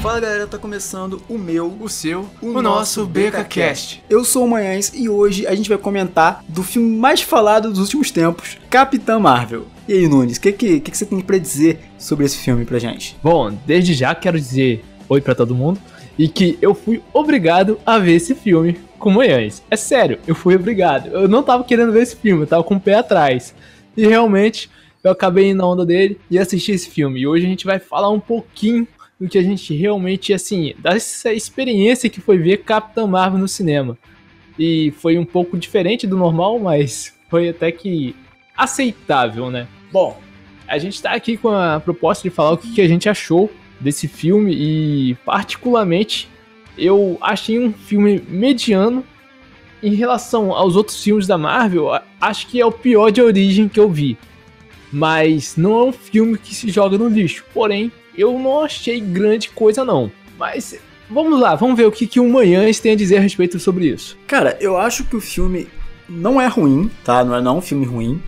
Fala galera, tá começando o meu, O seu, o, o, nosso BecaCast. Eu sou o Manhães e hoje a gente vai comentar do filme mais falado dos últimos tempos, Capitã Marvel. E aí, Nunes, o que, que, que, que você tem pra dizer sobre esse filme pra gente? Bom, desde já quero dizer oi pra todo mundo e que eu fui obrigado a ver esse filme com Manhães. É sério, eu fui obrigado. Eu não tava querendo ver esse filme, eu tava com o pé atrás. E realmente eu acabei indo na onda dele e assisti esse filme. E hoje a gente vai falar um pouquinho do que a gente realmente, assim, dessa experiência que foi ver Capitã Marvel no cinema. E foi um pouco diferente do normal, mas foi até que aceitável, né? Bom, a gente tá aqui com a proposta de falar o que, que a gente achou desse filme e, particularmente, eu achei um filme mediano em relação aos outros filmes da Marvel. Acho que é o pior de origem que eu vi. Mas não é um filme que se joga no lixo. Porém, eu não achei grande coisa não. Mas vamos lá, vamos ver o que, que o Manhãs tem a dizer a respeito sobre isso. Cara, eu acho que o filme não é ruim, tá? Não é não um filme ruim.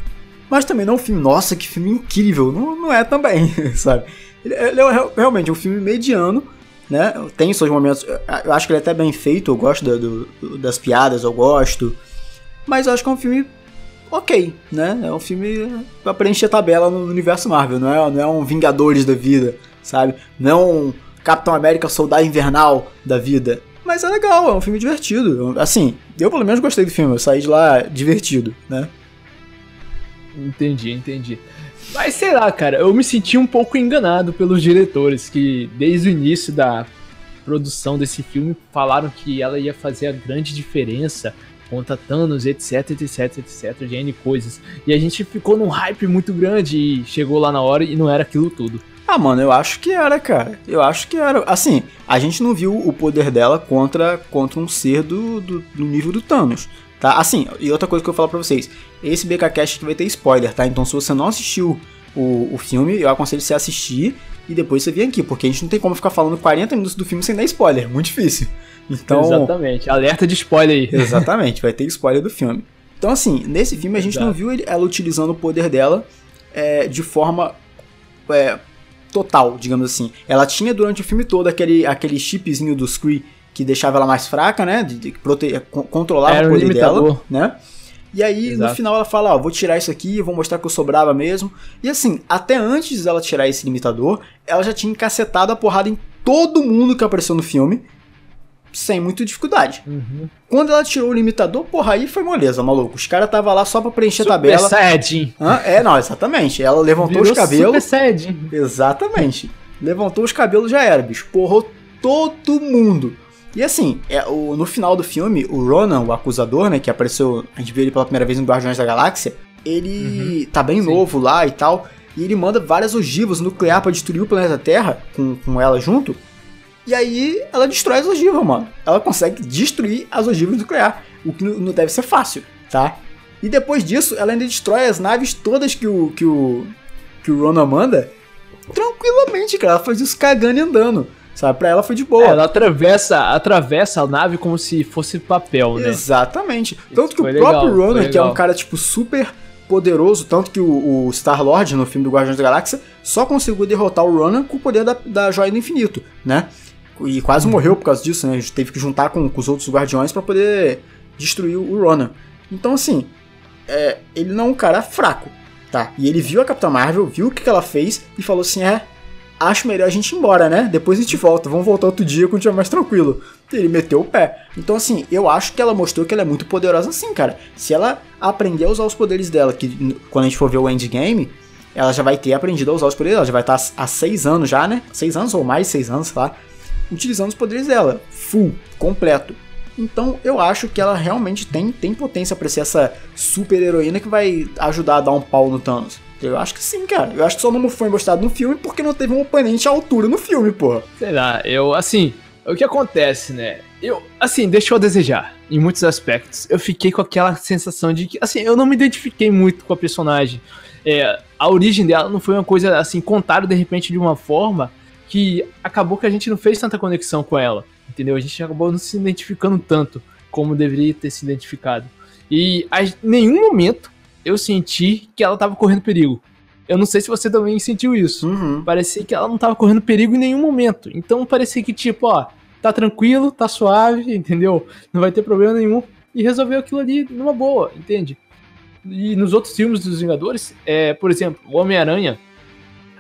Mas também não é um filme, nossa, que filme incrível. Não, não é também, sabe? Ele, ele é real- realmente um filme mediano, né? Tem seus momentos. eu- acho que ele é até bem feito, eu gosto do- do- das piadas, eu gosto. Mas eu acho que é um filme ok, né? É um filme pra preencher tabela no universo Marvel, não é, não é um Vingadores da vida, sabe? Não é um Capitão América Soldado Invernal da vida. Mas é legal, é um filme divertido. Assim, eu pelo menos gostei do filme, eu saí de lá divertido, né? Entendi, entendi. Mas sei lá, cara, eu me senti um pouco enganado pelos diretores que desde o início da produção desse filme falaram que ela ia fazer a grande diferença contra Thanos, etc, etc, etc, de N coisas. E a gente ficou num hype muito grande e chegou lá na hora e não era aquilo tudo. Ah, mano, eu acho que era, cara. Eu acho que era. Assim, a gente não viu o poder dela contra, contra um ser do, do, do nível do Thanos, tá? Assim, e outra coisa que eu vou falar pra vocês. Esse BKCast aqui vai ter spoiler, tá? Então se você não assistiu o, o filme, eu aconselho você a assistir e depois você vir aqui, porque a gente não tem como ficar falando 40 minutos do filme sem dar spoiler. Muito difícil. Então... Exatamente. Alerta de spoiler aí. Exatamente, vai ter spoiler do filme. Então, assim, nesse filme a gente Exato. não viu ela utilizando o poder dela é, de forma é, total, digamos assim. Ela tinha durante o filme todo aquele, aquele chipzinho do Scree que deixava ela mais fraca, né? De, de prote- con- controlava Era o poder dela, né? E aí, no Exato. final, ela fala, ó, vou tirar isso aqui, vou mostrar que eu sou brava mesmo. E assim, até antes dela tirar esse limitador, ela já tinha encacetado a porrada em todo mundo que apareceu no filme, sem muita dificuldade. Uhum. Quando ela tirou o limitador, porra, aí foi moleza, maluco. Os caras tava lá só pra preencher a Super tabela. Saiyajin. Hã? É, não, exatamente. Ela levantou Virou os cabelos. Super Saiyajin. Exatamente. Levantou os cabelos já era, bicho. Porrou todo mundo. E assim, é, o, no final do filme, o Ronan, o acusador, né, que apareceu, a gente viu ele pela primeira vez no Guardiões da Galáxia, ele tá bem Uhum. Sim. novo lá e tal, e ele manda várias ogivas nuclear pra destruir o planeta Terra, com, com ela junto, e aí ela destrói as ogivas, mano. Ela consegue destruir as ogivas nucleares, o que não não deve ser fácil, tá? E depois disso, ela ainda destrói as naves todas que o, que o, que o Ronan manda, tranquilamente, cara. Ela faz isso cagando e andando. Sabe? Pra ela foi de boa. Ela atravessa, atravessa a nave como se fosse papel, né? Exatamente. Tanto que o próprio legal, foi que é um cara, tipo, super poderoso, tanto que o, o Star-Lord, no filme do Guardiões da Galáxia, só conseguiu derrotar o Ronan com o poder da, da Joia do Infinito, né? E quase Uhum. morreu por causa disso, né? A gente teve que juntar com, com os outros Guardiões pra poder destruir o Ronan. Então, assim, é, ele não é um cara fraco, tá? E ele viu a Capitã Marvel, viu o que, que ela fez e falou assim: é, acho melhor a gente ir embora, né? Depois a gente volta, vamos voltar outro dia quando tiver mais tranquilo. Ele meteu o pé. Então, assim, eu acho que ela mostrou que ela é muito poderosa assim, cara. Se ela aprender a usar os poderes dela, que quando a gente for ver o endgame, ela já vai ter aprendido a usar os poderes dela. Já vai estar há seis anos já, né? Seis anos ou mais, seis anos, sei lá. Utilizando os poderes dela. Full, completo. Então eu acho que ela realmente tem, tem potência pra ser essa super heroína que vai ajudar a dar um pau no Thanos. Eu acho que sim, cara. Eu acho que só não foi mostrado no filme porque não teve um oponente à altura no filme, porra. Sei lá, eu, assim, o que acontece, né? Eu, assim, deixou a desejar em muitos aspectos. Eu fiquei com aquela sensação de que, assim, eu não me identifiquei muito com a personagem. É, a origem dela não foi uma coisa, assim, contada de repente de uma forma que acabou que a gente não fez tanta conexão com ela, entendeu? A gente acabou não se identificando tanto. como deveria ter se identificado. E em nenhum momento eu senti que ela tava correndo perigo. Eu não sei se você também sentiu isso. Uhum. Parecia que ela não tava correndo perigo em nenhum momento. Então parecia que, tipo, ó, tá tranquilo, tá suave, entendeu? Não vai ter problema nenhum. E resolveu aquilo ali numa boa, entende? E nos outros filmes dos Vingadores, é, por exemplo, o Homem-Aranha,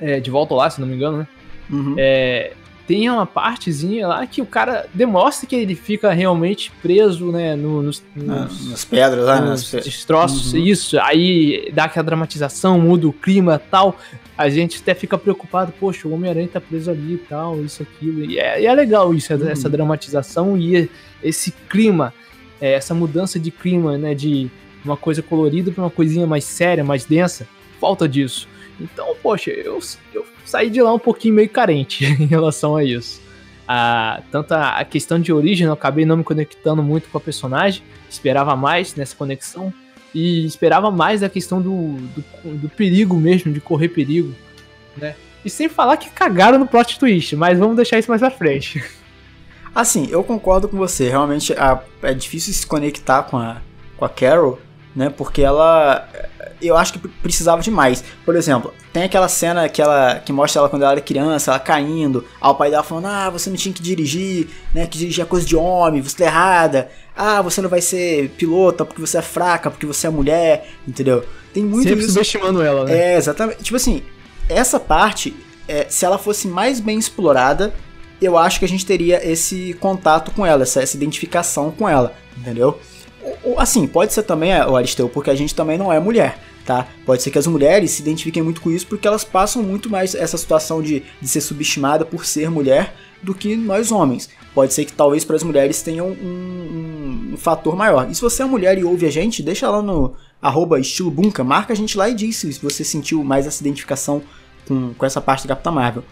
é, de volta lá, se não me engano, né? Uhum. É, tem uma partezinha lá que o cara demonstra que ele fica realmente preso, né, no- nos, Ah, nos, nas pedras, lá, nas nos destroços, Uhum. isso, aí dá aquela dramatização, muda o clima tal. A gente até fica preocupado, poxa, o Homem-Aranha tá preso ali e tal, isso, aquilo. E é, e é legal isso, Uhum. essa dramatização e esse clima, é, essa mudança de clima, né, de uma coisa colorida pra uma coisinha mais séria, mais densa. Falta disso. Então, poxa, eu, eu saí de lá um pouquinho meio carente em relação a isso. Ah, tanto a, a questão de origem, eu acabei não me conectando muito com a personagem, esperava mais nessa conexão e esperava mais da questão do, do, do perigo mesmo, de correr perigo, né? E sem falar que cagaram no plot twist, mas vamos deixar isso mais pra frente. Assim, eu concordo com você. Realmente a- é difícil se conectar com a, com a Carol, né? Porque ela. Eu acho que pre- precisava de mais. Por exemplo, tem aquela cena que, ela, que mostra ela quando ela era criança, ela caindo. Aí o pai dela falando: Ah, você não tinha que dirigir, né? Que dirigir é coisa de homem, você tá errada. Ah, você não vai ser pilota porque você é fraca, porque você é mulher, entendeu? Tem muito Sempre isso. subestimando ela, né? É, exatamente. Tipo assim, essa parte, é, se ela fosse mais bem explorada, eu acho que a gente teria esse contato com ela, essa, essa identificação com ela, entendeu? Assim, pode ser também, é, o Aristeu, porque a gente também não é mulher, tá? Pode ser que as mulheres se identifiquem muito com isso porque elas passam muito mais essa situação de, de ser subestimada por ser mulher do que nós homens. Pode ser que talvez para as mulheres tenham um, um- um fator maior. E se você é mulher e ouve a gente, deixa lá no arroba estilo bunka, marca a gente lá e diz se você sentiu mais essa identificação com, com essa parte da Capitã Marvel.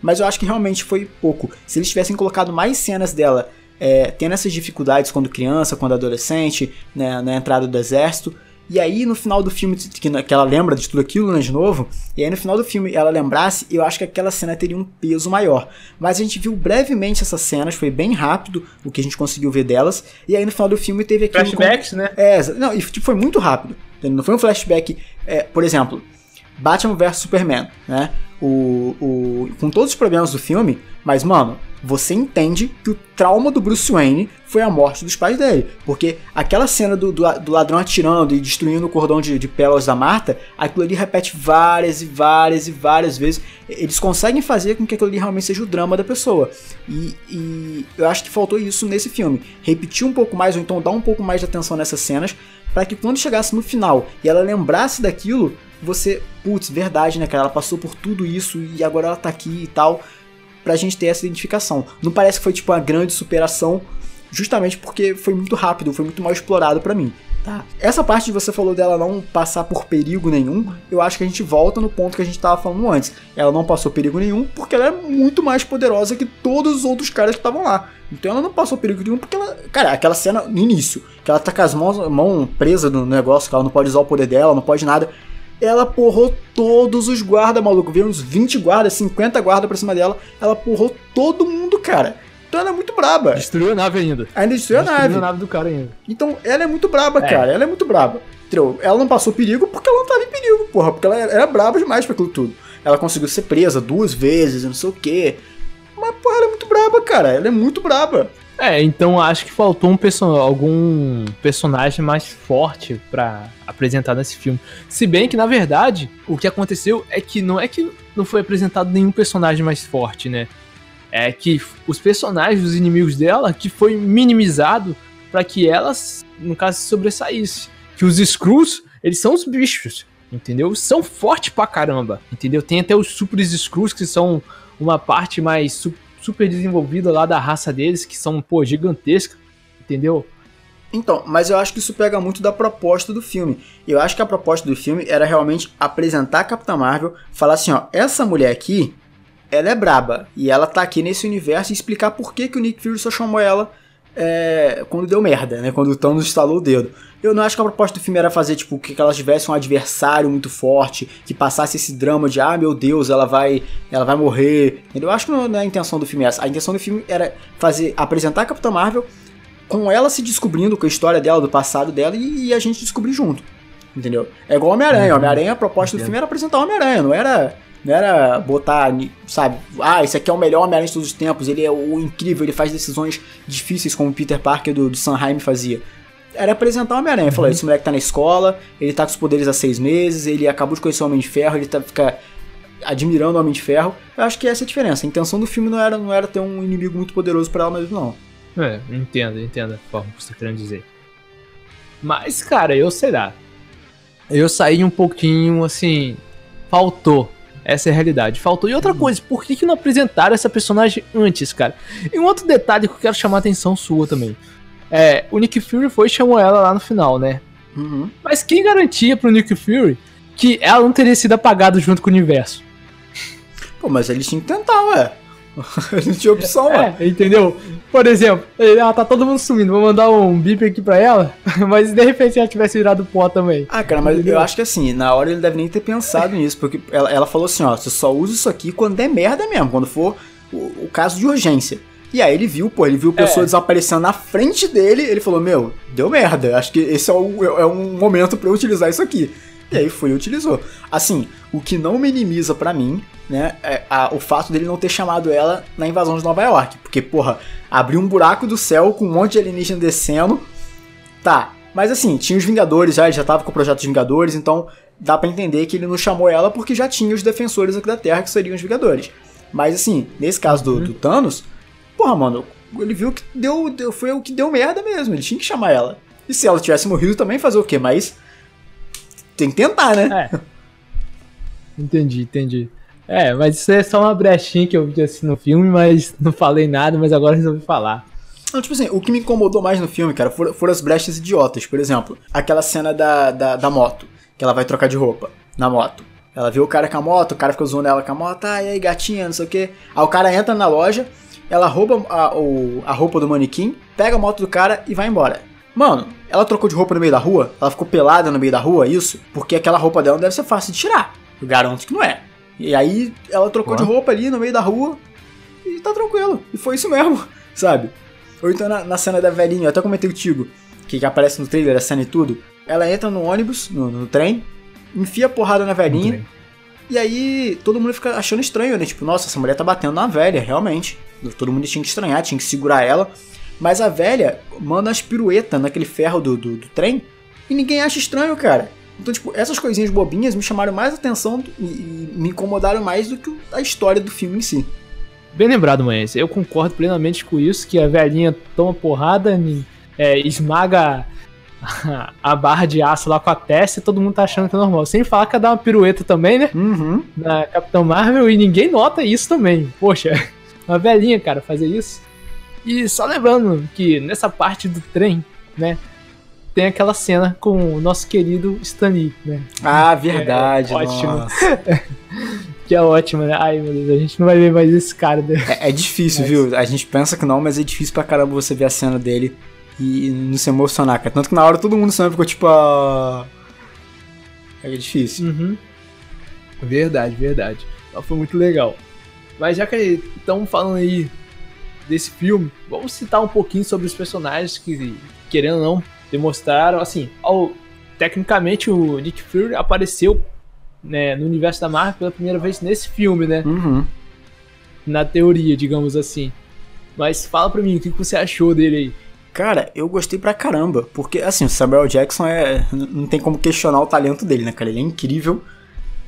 Mas eu acho que realmente foi pouco. Se eles tivessem colocado mais cenas dela é, tendo essas dificuldades quando criança, quando adolescente, né, na entrada do exército, e aí no final do filme, que, que ela lembra de tudo aquilo, né, de novo, e aí no final do filme ela lembrasse, eu acho que aquela cena teria um peso maior. Mas a gente viu brevemente essas cenas, foi bem rápido o que a gente conseguiu ver delas, e aí no final do filme teve como- Flashbacks, né? é, não, e tipo, foi muito rápido. Não foi um flashback. é, por exemplo, Batman vs Superman, né? O, o, com todos os problemas do filme, mas, mano, você entende que o trauma do Bruce Wayne foi a morte dos pais dele. Porque aquela cena do, do, do ladrão atirando e destruindo o cordão de, de pérolas da Marta, aquilo ali repete várias e várias e várias vezes. Eles conseguem fazer com que aquilo ali realmente seja o drama da pessoa. E, e eu acho que faltou isso nesse filme. Repetir um pouco mais, ou então dar um pouco mais de atenção nessas cenas, para que quando chegasse no final e ela lembrasse daquilo, você, putz, verdade, né, cara? Ela passou por tudo isso e agora ela tá aqui e tal, pra gente ter essa identificação. Não parece que foi tipo uma grande superação, justamente porque foi muito rápido, foi muito mal explorado pra mim. Tá. Essa parte que você falou dela não passar por perigo nenhum, eu acho que a gente volta no ponto que a gente tava falando antes. Ela não passou perigo nenhum porque ela é muito mais poderosa que todos os outros caras que estavam lá. Então ela não passou perigo nenhum porque ela. Cara, aquela cena no início, que ela tá com as mãos mão presa no negócio, que ela não pode usar o poder dela, não pode nada. Ela porrou todos os guardas, maluco. Veio uns 20 guardas, 50 guardas pra cima dela. Ela porrou todo mundo, cara. Então ela é muito braba. Destruiu a nave ainda. Ainda destruiu a nave. a nave do cara ainda. Então ela é muito braba, É. cara. Ela é muito braba. Entendeu? Ela não passou perigo porque ela não tava em perigo, porra. Porque ela era, era braba demais pra aquilo tudo. Ela conseguiu ser presa duas vezes, não sei o quê. Porra, ela é muito braba, cara. Ela é muito braba. É, então acho que faltou um perso algum personagem mais forte pra apresentar nesse filme. Se bem que, na verdade, o que aconteceu é que não é que não foi apresentado nenhum personagem mais forte, né? É que os personagens, os inimigos dela, que foi minimizado pra que elas, no caso, se sobressaísse. Que os Skrulls, eles são os bichos, entendeu? São fortes pra caramba, entendeu? Tem até os Super Skrulls, que são uma parte mais super desenvolvida lá da raça deles, que são, pô, gigantescas, entendeu? Então, mas eu acho que isso pega muito da proposta do filme. Eu acho que a proposta do filme era realmente apresentar a Capitã Marvel, falar assim, ó, essa mulher aqui, ela é braba, e ela tá aqui nesse universo e explicar por que, que o Nick Fury só chamou ela é, quando deu merda, né? Quando o Thanos instalou o dedo. Eu não acho que a proposta do filme era fazer, tipo, que elas tivessem um adversário muito forte, que passasse esse drama de, ah, meu Deus, ela vai ela vai morrer. Eu acho que não, não é a intenção do filme essa. A intenção do filme era fazer, apresentar a Capitã Marvel, com ela se descobrindo com a história dela, do passado dela, e, e a gente descobrir junto. Entendeu? É igual Homem-Aranha. Uhum. Homem-Aranha, a proposta do filme era apresentar Homem-Aranha, não era. Não era botar, sabe, ah, esse aqui é o melhor Homem-Aranha de todos os tempos, ele é o incrível, ele faz decisões difíceis como o Peter Parker do, do Sanheim fazia. Era apresentar o Homem-Aranha. Falou, esse moleque tá na escola, ele tá com os poderes há seis meses, ele acabou de conhecer o Homem de Ferro, ele tá, fica admirando o Homem de Ferro. Eu acho que essa é a diferença. A intenção do filme não era, não era ter um inimigo muito poderoso pra ela mesmo, não. É, entendo, entendo a forma que você tá querendo dizer. Mas, cara, eu sei lá. Eu saí um pouquinho assim. Faltou. Essa é a realidade. Faltou. E outra coisa, por que, que não apresentaram essa personagem antes, cara? E um outro detalhe que eu quero chamar a atenção sua também. É, o Nick Fury foi e chamou ela lá no final, né? Uhum. Mas quem garantia pro Nick Fury que ela não teria sido apagada junto com o universo? Pô, mas eles tinham que tentar, ué. Não tinha opção. É, entendeu? Por exemplo, ela tá todo mundo sumindo, vou mandar um bip aqui pra ela, mas de repente ela tivesse virado pó também. Ah, cara, mas Entendeu? eu acho que assim, na hora ele deve nem ter pensado nisso, porque ela, ela falou assim, ó, você só usa isso aqui quando der merda mesmo, quando for o, o caso de urgência. E aí ele viu, pô, ele viu pessoa É. desaparecendo na frente dele, ele falou, meu, deu merda, acho que esse é, o, é um momento pra eu utilizar isso aqui. E aí foi e utilizou. Assim, o que não minimiza pra mim, né, é a- o fato dele não ter chamado ela na invasão de Nova York. Porque, porra, abriu um buraco do céu com um monte de alienígena descendo, Tá, mas assim, tinha os Vingadores já, ele já tava com o projeto dos Vingadores, então dá pra entender que ele não chamou ela porque já tinha os defensores aqui da Terra, que seriam os Vingadores. Mas assim, nesse caso do, do Thanos, porra, mano, ele viu que deu, deu, foi o que deu merda mesmo, ele tinha que chamar ela. E se ela tivesse morrido também, fazer o quê? Mas tem que tentar, né? É. Entendi, entendi. É, mas isso é só uma brechinha que eu vi assim no filme, mas não falei nada, mas agora resolvi falar. Não, tipo assim, o que me incomodou mais no filme, cara, foram, foram as brechas idiotas. Por exemplo, aquela cena da, da, da moto, que ela vai trocar de roupa na moto. Ela vê o cara com a moto, o cara fica zoando ela com a moto, ah, e aí gatinha, não sei o quê. Aí o cara entra na loja, ela rouba a, o, a roupa do manequim, pega a moto do cara e vai embora. Mano, ela trocou de roupa no meio da rua, ela ficou pelada no meio da rua, isso, porque aquela roupa dela não deve ser fácil de tirar. Eu garanto que não é. E aí ela trocou de Ó. roupa ali no meio da rua e tá tranquilo. E foi isso mesmo, sabe? Ou então na, na cena da velhinha, eu até comentei contigo, que, que aparece no trailer, a cena e tudo. Ela entra no ônibus, no, no trem, enfia a porrada na velhinha, e aí todo mundo fica achando estranho, né? Tipo, nossa, essa mulher tá batendo na velha, realmente. Todo mundo tinha que estranhar, tinha que segurar ela. Mas a velha manda as piruetas naquele ferro do, do, do trem e ninguém acha estranho, cara. Então, tipo, essas coisinhas bobinhas me chamaram mais atenção e, e me incomodaram mais do que a história do filme em si. Bem lembrado, Manhãs. Eu concordo plenamente com isso, que a velhinha toma porrada, é, esmaga a, a barra de aço lá com a testa e todo mundo tá achando que é normal. Sem falar que ela dá uma pirueta também, né? Uhum. Na Capitão Marvel e ninguém nota isso também. Poxa, uma velhinha, cara, fazer isso. E só lembrando que nessa parte do trem, né? Tem aquela cena com o nosso querido Stan Lee, né? Ah, verdade. É, ótimo. Que é ótimo, né? Ai, meu Deus, a gente não vai ver mais esse cara, né? É, é difícil, viu? A gente pensa que não, mas é difícil pra caramba você ver a cena dele e não se emocionar, cara. Tanto que na hora todo mundo sempre ficou tipo. Ah... É difícil. Uhum. Verdade, verdade. Então foi muito legal. Mas já que estamos falando aí desse filme, vamos citar um pouquinho sobre os personagens que, querendo ou não, demonstraram. Assim, ao, tecnicamente o Nick Fury apareceu né, no universo da Marvel pela primeira vez nesse filme, né? Uhum. Na teoria, digamos assim. Mas fala pra mim, o que você achou dele aí? Cara, eu gostei pra caramba, porque assim, o Samuel Jackson é. Não tem como questionar o talento dele, né, cara? Ele é incrível.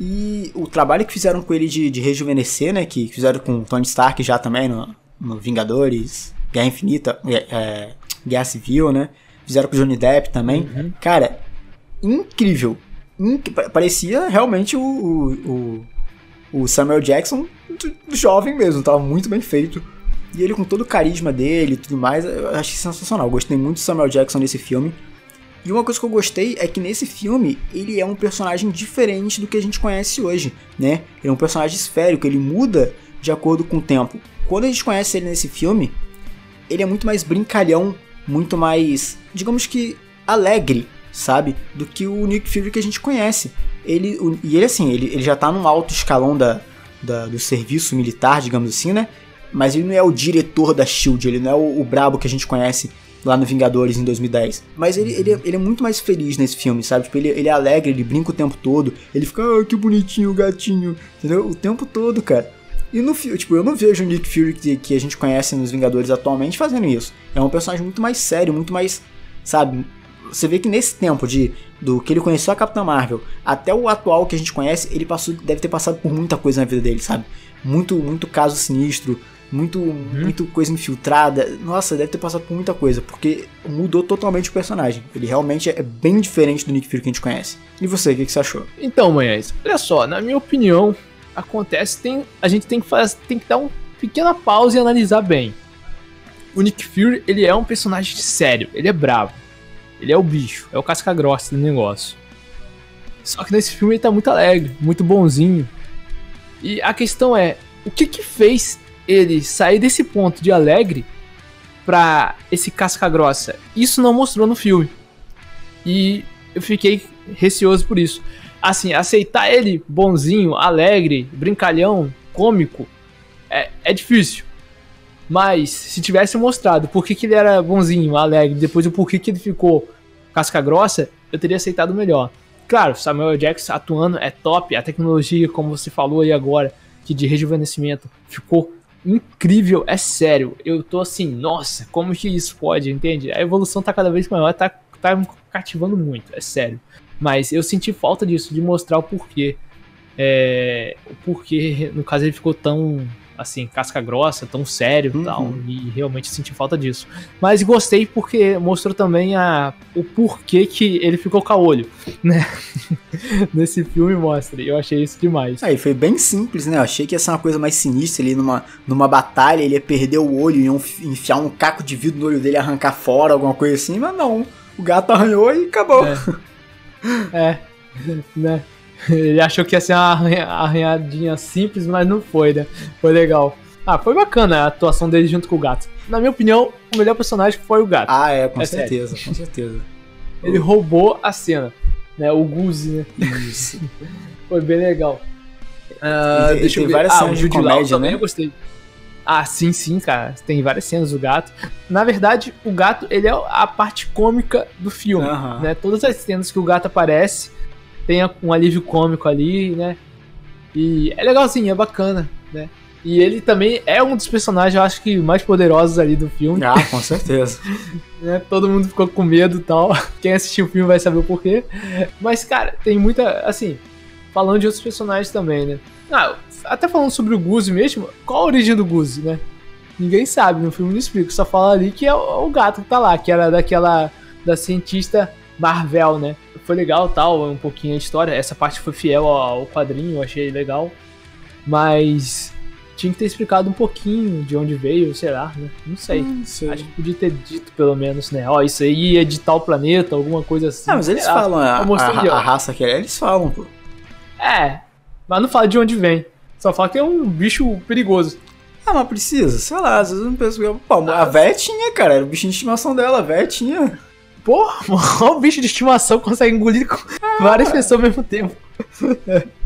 E o trabalho que fizeram com ele de, de rejuvenescer, né? Que fizeram com o Tony Stark já também no, no Vingadores, Guerra Infinita, é, é, Guerra Civil, né? Fizeram com o Johnny Depp também. Uhum. Cara, incrível. Inc- pa- Parecia realmente o, o, o, Samuel Jackson jovem mesmo, tava muito bem feito. E ele com todo o carisma dele e tudo mais, eu achei sensacional. Eu gostei muito do Samuel Jackson nesse filme. E uma coisa que eu gostei é que nesse filme ele é um personagem diferente do que a gente conhece hoje, né? Ele é um personagem esférico, ele muda de acordo com o tempo. Quando a gente conhece ele nesse filme, ele é muito mais brincalhão, muito mais, digamos que, alegre, sabe? Do que o Nick Fury que a gente conhece. Ele, o- e ele, assim, ele, ele já tá num alto escalão da, da- do serviço militar, digamos assim, né? Mas ele não é o diretor da SHIELD, ele não é o, o brabo que a gente conhece lá no Vingadores em 2010. Mas ele, ele, ele é muito mais feliz nesse filme, sabe? Tipo, ele, ele é alegre, ele brinca o tempo todo. Ele fica, ah, que bonitinho o gatinho, entendeu? O tempo todo, cara. E no tipo, eu não vejo o Nick Fury que, que a gente conhece nos Vingadores atualmente fazendo isso. É um personagem muito mais sério, muito mais, sabe? Você vê que nesse tempo de do que ele conheceu a Capitã Marvel até o atual que a gente conhece, ele passou, deve ter passado por muita coisa na vida dele, sabe? Muito, muito caso sinistro, muito, uhum. muito coisa infiltrada. Nossa, deve ter passado por muita coisa, porque mudou totalmente o personagem. Ele realmente é bem diferente do Nick Fury que a gente conhece. E você, o que, que você achou? Então, Manhães, olha só, na minha opinião, acontece, tem, a gente tem que, fazer, tem que dar uma pequena pausa e analisar bem. O Nick Fury, ele é um personagem sério, ele é bravo. Ele é o bicho, é o casca grossa do negócio. Só que nesse filme ele tá muito alegre, muito bonzinho. E a questão é, o que que fez ele sair desse ponto de alegre pra esse casca grossa? Isso não mostrou no filme. E eu fiquei receoso por isso. Assim, aceitar ele bonzinho, alegre, brincalhão, cômico, é, é difícil. Mas se tivesse mostrado por que, que ele era bonzinho, alegre, depois o porquê que ele ficou casca grossa, eu teria aceitado melhor. Claro, Samuel Jackson atuando é top, a tecnologia, como você falou aí agora, que de rejuvenescimento ficou incrível, é sério. Eu tô assim, nossa, como que isso pode, entende? A evolução tá cada vez maior, tá, tá me cativando muito, é sério. Mas eu senti falta disso, de mostrar o porquê. É, o porquê, no caso, ele ficou tão assim, casca grossa, tão sério uhum. tal. E realmente senti falta disso. Mas gostei porque mostrou também a, o porquê que ele ficou com olho, né? Nesse filme mostra. E eu achei isso demais. Aí foi bem simples, né? Eu achei que ia ser uma coisa mais sinistra ali numa, numa batalha, ele ia perder o olho, iam enfiar um caco de vidro no olho dele arrancar fora, alguma coisa assim, mas não. O gato arranhou e acabou. É, é né? Ele achou que ia ser uma arranhadinha simples, mas não foi, né? Foi legal. Ah, foi bacana a atuação dele junto com o gato. Na minha opinião, o melhor personagem foi o gato. Ah, é, com é certeza, sério. com certeza. Ele roubou a cena, né? O Guzi, né? Isso. foi bem legal. Uh, e, deixa eu ver. várias ah, cenas de comédia, também né? eu gostei. Ah, sim, sim, cara. Tem várias cenas do gato. Na verdade, o gato, ele é a parte cômica do filme, uh -huh. né? Todas as cenas que o gato aparece, tem um alívio cômico ali, né? E é legalzinho, é bacana, né? E ele também é um dos personagens, eu acho que mais poderosos ali do filme. Ah, com certeza. né? Todo mundo ficou com medo e tal. Quem assistiu o filme vai saber o porquê. Mas, cara, tem muita. Assim, falando de outros personagens também, né? Ah, até falando sobre o Guzi mesmo, qual a origem do Guzi, né? Ninguém sabe, no filme não explica, só fala ali que é o, o gato que tá lá, que era daquela. da cientista Marvel, né? Foi legal tal, um pouquinho a história. Essa parte foi fiel ao quadrinho, eu achei legal. Mas tinha que ter explicado um pouquinho de onde veio, sei lá, né? Não sei. Hum, sei. Acho que podia ter dito pelo menos, né? Ó, oh, isso aí é de tal planeta, alguma coisa assim. Não, mas eles lá. falam, a, a, a, raça que é, eles falam, pô. É, mas não fala de onde vem. Só fala que é um bicho perigoso. Ah, mas precisa, sei lá, às vezes eu não penso. Pô, a véia tinha, cara, era o bichinho de estimação dela, a véia tinha. Porra, o bicho de estimação consegue engolir várias pessoas ao mesmo tempo.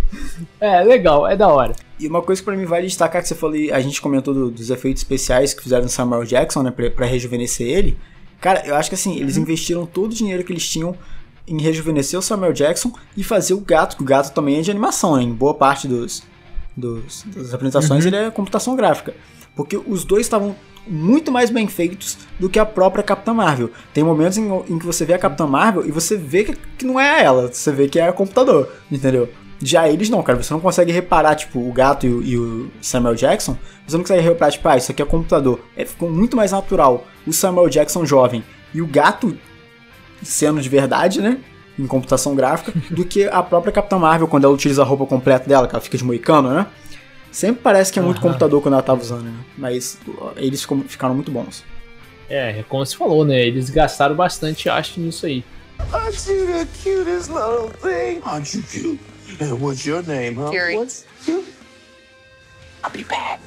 É, legal, é da hora. E uma coisa que pra mim vale destacar que você falou, a gente comentou do, dos efeitos especiais que fizeram no Samuel Jackson, né, pra, pra rejuvenescer ele. Cara, eu acho que assim, eles uhum. investiram todo o dinheiro que eles tinham em rejuvenescer o Samuel Jackson e fazer o gato, que o gato também é de animação, né? Em boa parte dos, dos das apresentações uhum. ele é computação gráfica. Porque os dois estavam muito mais bem feitos do que a própria Capitã Marvel. Tem momentos em, em que você vê a Capitã Marvel e você vê que, que não é ela, você vê que é o computador, entendeu? Já eles não, cara, você não consegue reparar, tipo, o gato e o, e o, Samuel Jackson, você não consegue reparar, tipo, ah, isso aqui é computador. É, ficou muito mais natural o Samuel Jackson jovem e o gato sendo de verdade, né? Em computação gráfica, do que a própria Capitã Marvel quando ela utiliza a roupa completa dela, que ela fica de moicano, né? Sempre parece que é muito uhum. computador quando ela tava usando, né? Mas eles ficaram muito bons. É, como você falou, né? Eles gastaram bastante, acho, nisso aí. Aren't you the cutest little thing? Aren't you cute? And what's your name, huh? Fury. What's cute? I'll be back.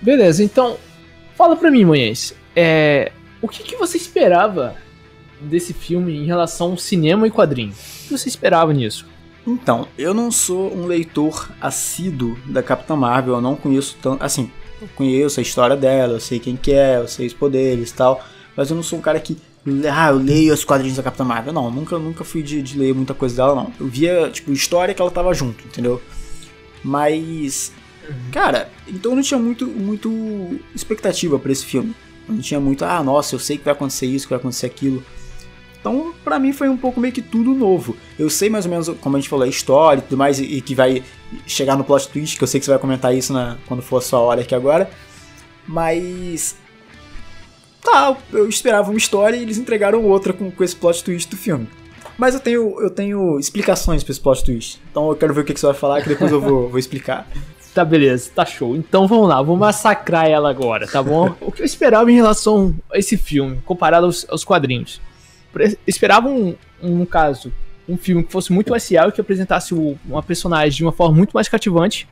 Beleza, então, fala pra mim, Manhães. É, o que, que você esperava desse filme em relação ao cinema e quadrinho? O que você esperava nisso? Então, eu não sou um leitor assíduo da Capitã Marvel, eu não conheço tanto. Assim, eu conheço a história dela, eu sei quem que é, eu sei os poderes e tal, mas eu não sou um cara que ah, eu leio os quadrinhos da Capitã Marvel. Não, nunca, nunca fui de, de ler muita coisa dela, não. Eu via, tipo, história que ela tava junto, entendeu? Mas, cara, então eu não tinha muito, muito expectativa para esse filme. Não tinha muito, ah, nossa, eu sei que vai acontecer isso, que vai acontecer aquilo. Então, para mim foi um pouco meio que tudo novo. Eu sei mais ou menos, como a gente falou, a história e tudo mais, e, e que vai chegar no plot twist, que eu sei que você vai comentar isso na, quando for a sua hora aqui agora. Mas. Tá, eu esperava uma história e eles entregaram outra com, com esse plot twist do filme. Mas eu tenho, eu tenho explicações pra esse plot twist. Então eu quero ver o que, que você vai falar, que depois eu vou, vou explicar. Tá, beleza, tá show. Então vamos lá, vou massacrar ela agora, tá bom? o que eu esperava em relação a esse filme, comparado aos, aos quadrinhos? esperava um, um, no caso, um filme que fosse muito mais fiel e que apresentasse o, uma personagem de uma forma muito mais cativante.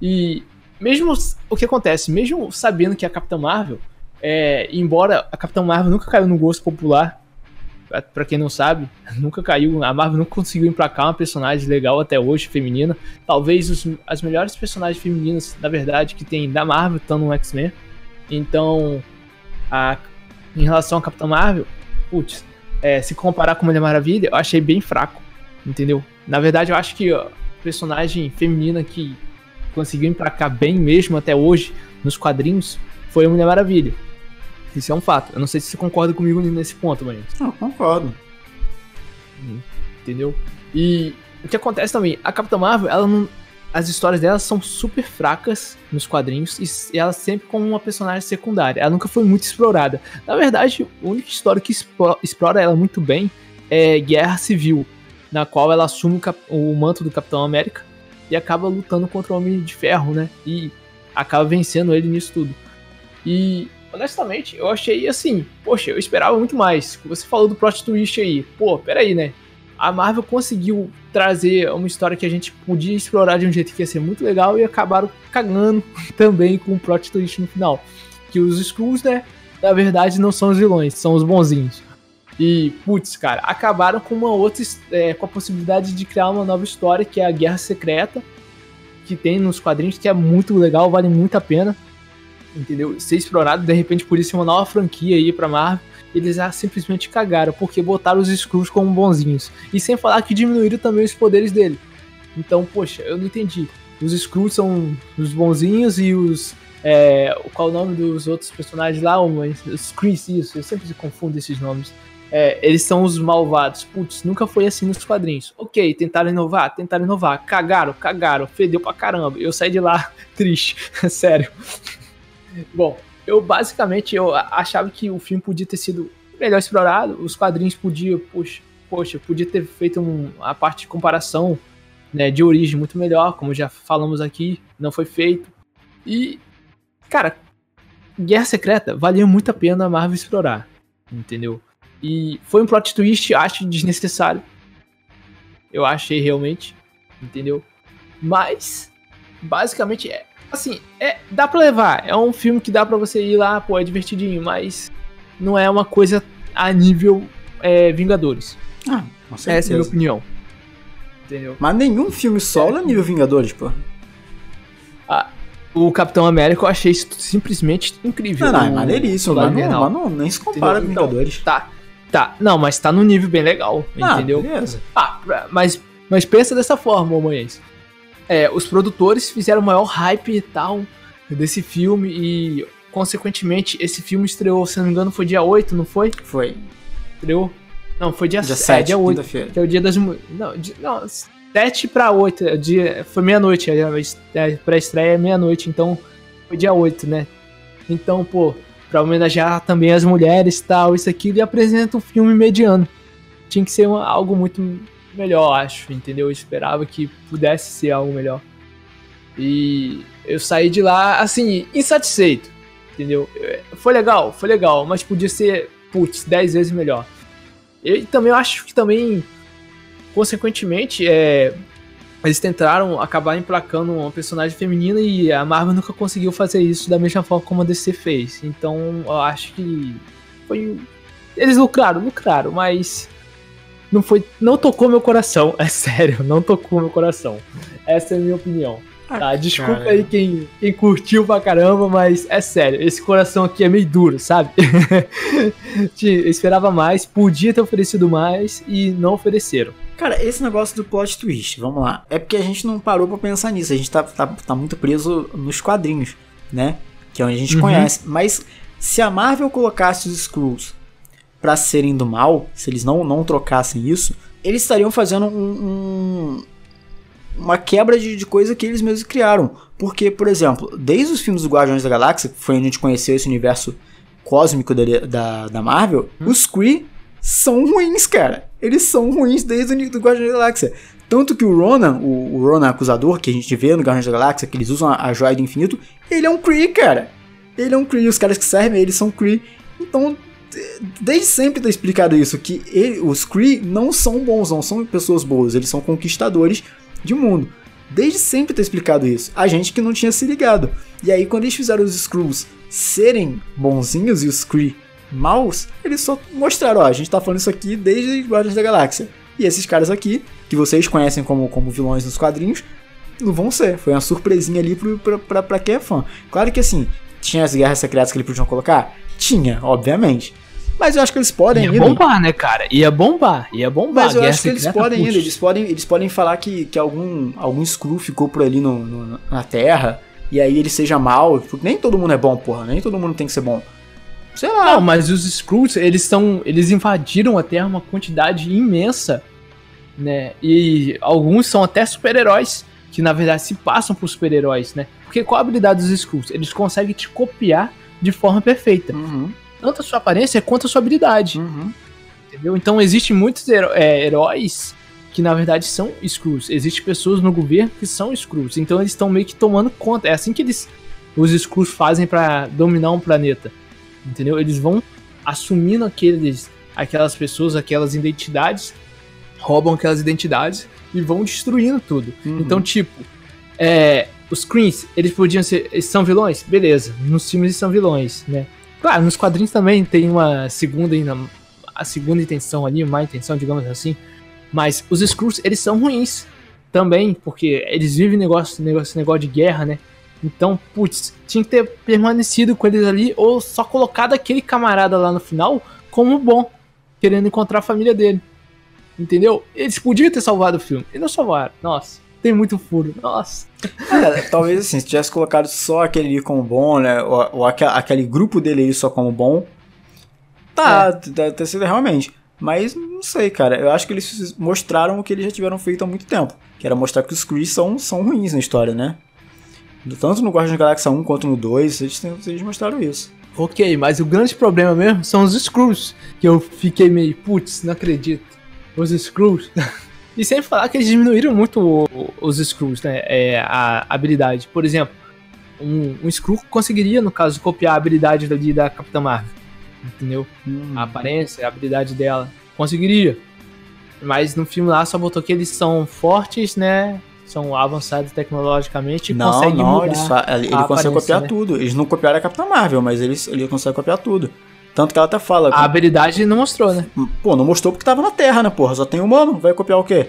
E mesmo o que acontece, mesmo sabendo que a Capitã Marvel, é, embora a Capitã Marvel nunca caiu no gosto popular, para quem não sabe, nunca caiu, a Marvel nunca conseguiu emplacar uma personagem legal até hoje, feminina. Talvez os, as melhores personagens femininas, na verdade, que tem da Marvel estão no X-Men. Então, a, em relação à Capitã Marvel, putz, é, se comparar com Mulher Maravilha, eu achei bem fraco, entendeu? Na verdade, eu acho que a personagem feminina que conseguiu emplacar bem mesmo até hoje nos quadrinhos foi a Mulher Maravilha. Isso é um fato. Eu não sei se você concorda comigo nesse ponto, Manhã. Não, concordo. Entendeu? E o que acontece também, a Capitã Marvel, ela não, as histórias dela são super fracas nos quadrinhos e ela sempre como uma personagem secundária. Ela nunca foi muito explorada. Na verdade, a única história que explora ela muito bem é Guerra Civil, na qual ela assume o, manto do Capitão América e acaba lutando contra o Homem de Ferro, né? E acaba vencendo ele nisso tudo. E honestamente, eu achei assim, poxa, eu esperava muito mais. Você falou do plot twist aí. Pô, peraí, né? a Marvel conseguiu trazer uma história que a gente podia explorar de um jeito que ia ser muito legal e acabaram cagando também com o plot twist no final. Que os Skrulls, né, na verdade não são os vilões, são os bonzinhos. E, putz, cara, acabaram com uma outra, é, com a possibilidade de criar uma nova história, que é a Guerra Secreta, que tem nos quadrinhos, que é muito legal, vale muito a pena, entendeu? Ser explorado, de repente, por isso uma nova franquia aí pra Marvel eles já simplesmente cagaram, porque botaram os Skrulls como bonzinhos. E sem falar que diminuíram também os poderes dele. Então, poxa, eu não entendi. Os Skrulls são os bonzinhos e os. É, qual o nome dos outros personagens lá? Os Chris, isso, eu sempre confundo esses nomes. É, eles são os malvados. Putz, nunca foi assim nos quadrinhos. Ok, tentaram inovar, tentaram inovar. Cagaram, cagaram, fedeu pra caramba. Eu saí de lá triste, sério. Bom, eu basicamente eu achava que o filme podia ter sido melhor explorado, os quadrinhos podiam, poxa, poxa podia ter feito um, a parte de comparação né, de origem muito melhor, como já falamos aqui, não foi feito. E, cara, Guerra Secreta valia muito a pena a Marvel explorar, entendeu? E foi um plot twist, acho desnecessário. Eu achei realmente, entendeu? Mas, basicamente, é, Assim, é, dá pra levar. É um filme que dá pra você ir lá, pô, é divertidinho, mas não é uma coisa a nível é, Vingadores. Ah, com certeza. Essa é a minha opinião. Entendeu? Mas nenhum filme solo é, é nível Vingadores, pô. Ah, o Capitão América eu achei simplesmente incrível. Não, não, é maneiríssimo, mas não, mas não, nem se compara entendeu? com então, Vingadores. Então, tá, tá. Não, mas tá no nível bem legal, ah, entendeu? Beleza. Ah, mas, mas pensa dessa forma, Momoyes é, os produtores fizeram o maior hype e tal desse filme e, consequentemente, esse filme estreou, se não me engano, foi dia 8, não foi? Foi. Estreou? Não, foi dia, dia 7, é, dia 8, que é o dia das... Não, dia, não 7 pra 8, é dia, foi meia-noite, a pré-estreia é meia-noite, então foi dia 8, né? Então, pô, pra homenagear também as mulheres e tal, isso aqui, e apresenta um filme mediano. Tinha que ser uma, algo muito melhor, acho, entendeu? Eu esperava que pudesse ser algo melhor. E eu saí de lá, assim, insatisfeito, entendeu? Foi legal, foi legal, mas podia ser, putz, 10 vezes melhor. E também eu acho que também, consequentemente, é, eles tentaram acabar emplacando uma personagem feminina e a Marvel nunca conseguiu fazer isso da mesma forma como a DC fez. Então eu acho que foi. Eles lucraram, lucraram, mas não foi, não tocou meu coração, é sério, não tocou meu coração. Essa é a minha opinião. Tá, desculpa aí quem, quem curtiu pra caramba, mas é sério, esse coração aqui é meio duro, sabe? Eu esperava mais, podia ter oferecido mais e não ofereceram. Cara, esse negócio do plot twist, vamos lá. É porque a gente não parou pra pensar nisso. A gente tá, tá, tá muito preso nos quadrinhos, né? Que é onde a gente uhum. conhece. Mas se a Marvel colocasse os Skrulls pra serem do mal, se eles não, não trocassem isso, eles estariam fazendo um, um uma quebra de, de coisa que eles mesmos criaram. Porque, por exemplo, desde os filmes do Guardiões da Galáxia, que foi onde a gente conheceu esse universo cósmico da, da, da Marvel, hum. os Kree são ruins, cara. Eles são ruins desde o do Guardiões da Galáxia. Tanto que o Ronan, o, o Ronan acusador, que a gente vê no Guardiões da Galáxia, que eles usam a, a joia do infinito, ele é um Kree, cara. Ele é um Kree, os caras que servem eles são Kree. Então, desde sempre tá explicado isso, que ele, os Kree não são bons, não são pessoas boas, eles são conquistadores de mundo. Desde sempre tá explicado isso. A gente que não tinha se ligado. E aí, quando eles fizeram os Skrulls serem bonzinhos e os Kree maus, eles só mostraram, ó, a gente tá falando isso aqui desde Guardiões da Galáxia. E esses caras aqui, que vocês conhecem como, como vilões nos quadrinhos, não vão ser. Foi uma surpresinha ali pra, pra, pra quem é fã. Claro que assim, tinha as guerras secretas que eles podiam colocar? Tinha, obviamente. Mas eu acho que eles podem ia ainda. Ia bombar, né, cara? Ia bombar, ia bombar. Mas eu acho que eles podem ainda. Eles podem, eles podem falar que, que algum, algum Skrull ficou por ali no, no, na Terra. E aí ele seja mal. Porque nem todo mundo é bom, porra. Nem todo mundo tem que ser bom. Sei lá. Não, mas os Skrulls, eles são. Eles invadiram a Terra uma quantidade imensa. Né? E alguns são até super-heróis. Que na verdade se passam por super-heróis, né? Porque qual a habilidade dos Skrulls? Eles conseguem te copiar de forma perfeita. Uhum tanto a sua aparência quanto a sua habilidade. Uhum. Entendeu? Então existem muitos é, heróis que na verdade são Skrulls. Existem pessoas no governo que são Skrulls. Então eles estão meio que tomando conta. É assim que eles os Skrulls fazem para dominar um planeta. Entendeu? Eles vão assumindo aqueles aquelas pessoas, aquelas identidades, roubam aquelas identidades e vão destruindo tudo. Uhum. Então, tipo, é, os Screens, eles podiam ser. Eles são vilões? Beleza. Nos filmes eles são vilões, né? Claro, nos quadrinhos também tem uma segunda a segunda intenção ali, uma intenção, digamos assim. Mas os Skrulls, eles são ruins também, porque eles vivem negócio, negócio, negócio de guerra, né? Então, putz, tinha que ter permanecido com eles ali, ou só colocado aquele camarada lá no final como bom, querendo encontrar a família dele. Entendeu? Eles podiam ter salvado o filme, e não salvaram. Nossa tem muito furo. Nossa. É, talvez assim, se tivesse colocado só aquele ali como bom, né? Ou, ou aquele, aquele, grupo dele aí só como bom. Tá, é. deve ter sido realmente. Mas não sei, cara. Eu acho que eles mostraram o que eles já tiveram feito há muito tempo. Que era mostrar que os Kree são, são ruins na história, né? Tanto no Guardiões da Galáxia 1 quanto no 2, eles, eles mostraram isso. Ok, mas o grande problema mesmo são os Skrulls. Que eu fiquei meio, putz, não acredito. Os Skrulls. E sem falar que eles diminuíram muito os Skrulls, né? É, a habilidade. Por exemplo, um, um Skrull conseguiria, no caso, copiar a habilidade dali da Capitã Marvel. Entendeu? Hum. A aparência, a habilidade dela. Conseguiria. Mas no filme lá só botou que eles são fortes, né? São avançados tecnologicamente e não, conseguem não, mudar ele, ele consegue copiar né? tudo. Eles não copiaram a Capitã Marvel, mas eles, ele consegue copiar tudo. Tanto que ela até fala. A habilidade não mostrou, né? Pô, não mostrou porque tava na Terra, né, porra? Só tem humano, vai copiar o quê?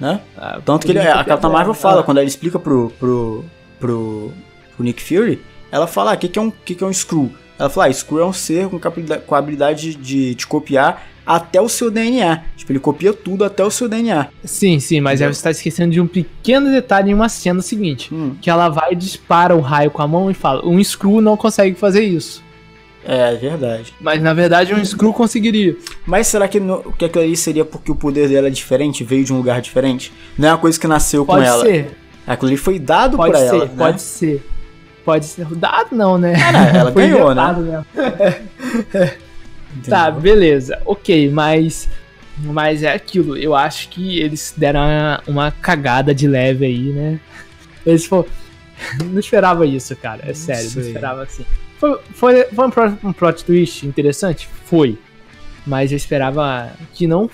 Né? Ah, Tanto que ele, a Capitã Marvel fala, ah. quando ela explica pro, pro, pro, pro Nick Fury, ela fala: ah, o que, que, é um, que, que é um Screw? Ela fala: ah, Screw é um ser com, com a habilidade de, de copiar até o seu DNA. Tipo, ele copia tudo até o seu DNA. Sim, sim, mas aí você tá esquecendo de um pequeno detalhe em uma cena seguinte: hum. que ela vai e dispara o raio com a mão e fala: um Screw não consegue fazer isso. É, é verdade. Mas na verdade um Skrull conseguiria. Mas será que, no, que aquilo aí seria porque o poder dela é diferente, veio de um lugar diferente? Não é uma coisa que nasceu pode com ela. Pode ser. Aquilo ali foi dado pode pra ser, ela. Né? Pode ser. Pode ser. Dado não, né? Ah, ela ganhou, né? tá, beleza. Ok, mas. Mas é aquilo. Eu acho que eles deram uma, uma cagada de leve aí, né? Eles foram. não esperava isso, cara. É sério, não esperava assim. Foi, foi, foi um, plot, um plot twist interessante? Foi. Mas eu esperava que não.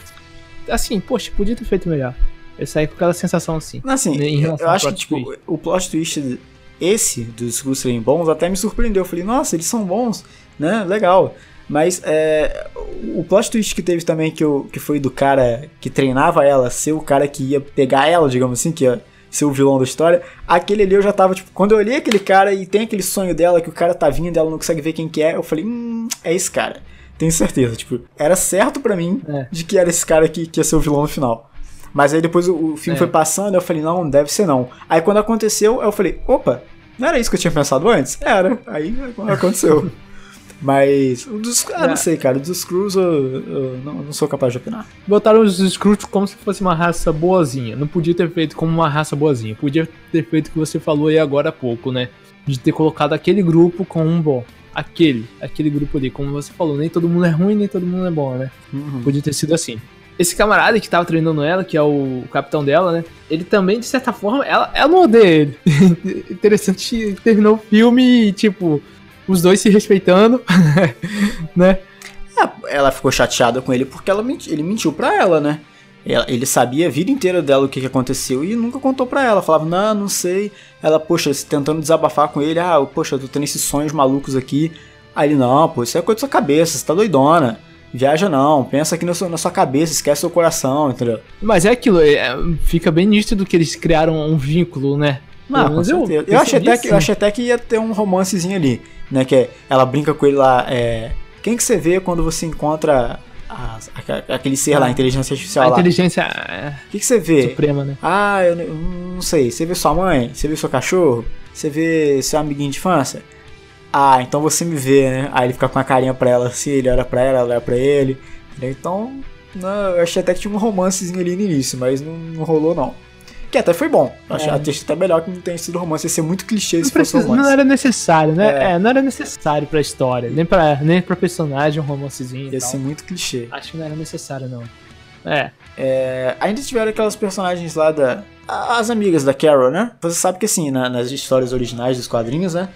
Assim, poxa, podia ter feito melhor. Eu saí com aquela sensação assim. Assim, eu acho que, tipo, twist. o plot twist, esse dos Skrulls serem bons, até me surpreendeu. Eu falei, nossa, eles são bons, né? Legal. Mas é, o plot twist que teve também, que, eu, que foi do cara que treinava ela ser o cara que ia pegar ela, digamos assim, que ia ser o vilão da história. Aquele ali eu já tava, tipo, quando eu olhei aquele cara e tem aquele sonho dela que o cara tá vindo e ela não consegue ver quem que é, eu falei, hum, é esse cara. Tenho certeza, tipo, era certo para mim é. de que era esse cara que, que ia ser o vilão no final. Mas aí depois o, o filme é. foi passando, eu falei, não, deve ser não. Aí quando aconteceu, eu falei, opa, não era isso que eu tinha pensado antes? Era. Aí aconteceu. Mas, dos, ah, não é. sei, cara, dos Skrulls eu, eu não, não, sou capaz de opinar. Botaram os Skrulls como se fosse uma raça boazinha. Não podia ter feito como uma raça boazinha. Podia ter feito o que você falou aí agora há pouco, né? De ter colocado aquele grupo com um bom. Aquele, aquele grupo ali, como você falou, nem todo mundo é ruim, nem todo mundo é bom, né? Uhum. Podia ter sido assim esse camarada que tava treinando ela, que é o capitão dela, né? Ele também, de certa forma, ela, ela não odeia ele. Interessante, terminou o filme e, tipo, os dois se respeitando, né? É, ela ficou chateada com ele porque ela, ele mentiu pra ela, né? Ele sabia a vida inteira dela o que, que aconteceu e nunca contou pra ela. Falava, não, não sei. Ela, poxa, tentando desabafar com ele. Ah, poxa, eu tô tendo esses sonhos malucos aqui. Aí ele, não, pô, isso é coisa da sua cabeça, você tá doidona. Viaja não, pensa aqui na sua, na sua cabeça, esquece seu coração, entendeu? Mas é aquilo, é, fica bem nítido que eles criaram um vínculo, né? Não, com certeza. Eu, eu, achei até que, eu achei até que ia ter um romancezinho ali, né? Que é, ela brinca com ele lá, é, quem que você vê quando você encontra a, a, aquele ser ah, lá, a inteligência artificial a lá? inteligência... O que, que você vê? Suprema, né? Ah, eu não sei, você vê sua mãe? Você vê seu cachorro? Você vê seu amiguinho de infância? Ah, então você me vê, né? Aí ele fica com a carinha pra ela assim, ele olha pra ela, ela olha pra ele. Então, não, eu achei até que tinha um romancezinho ali no início, mas não, não rolou não. Que até foi bom. Eu achei, é. achei até melhor que não tenha sido romance. Ia ser muito clichê se fosse romance. Não era necessário, né? É. é. não era necessário pra história. Nem pra, nem pra personagem um romancezinho. Ia ser muito clichê. Acho que não era necessário, não. É. é. Ainda tiveram aquelas personagens lá da. As amigas da Carol, né? Você sabe que assim, na, nas histórias originais dos quadrinhos, né?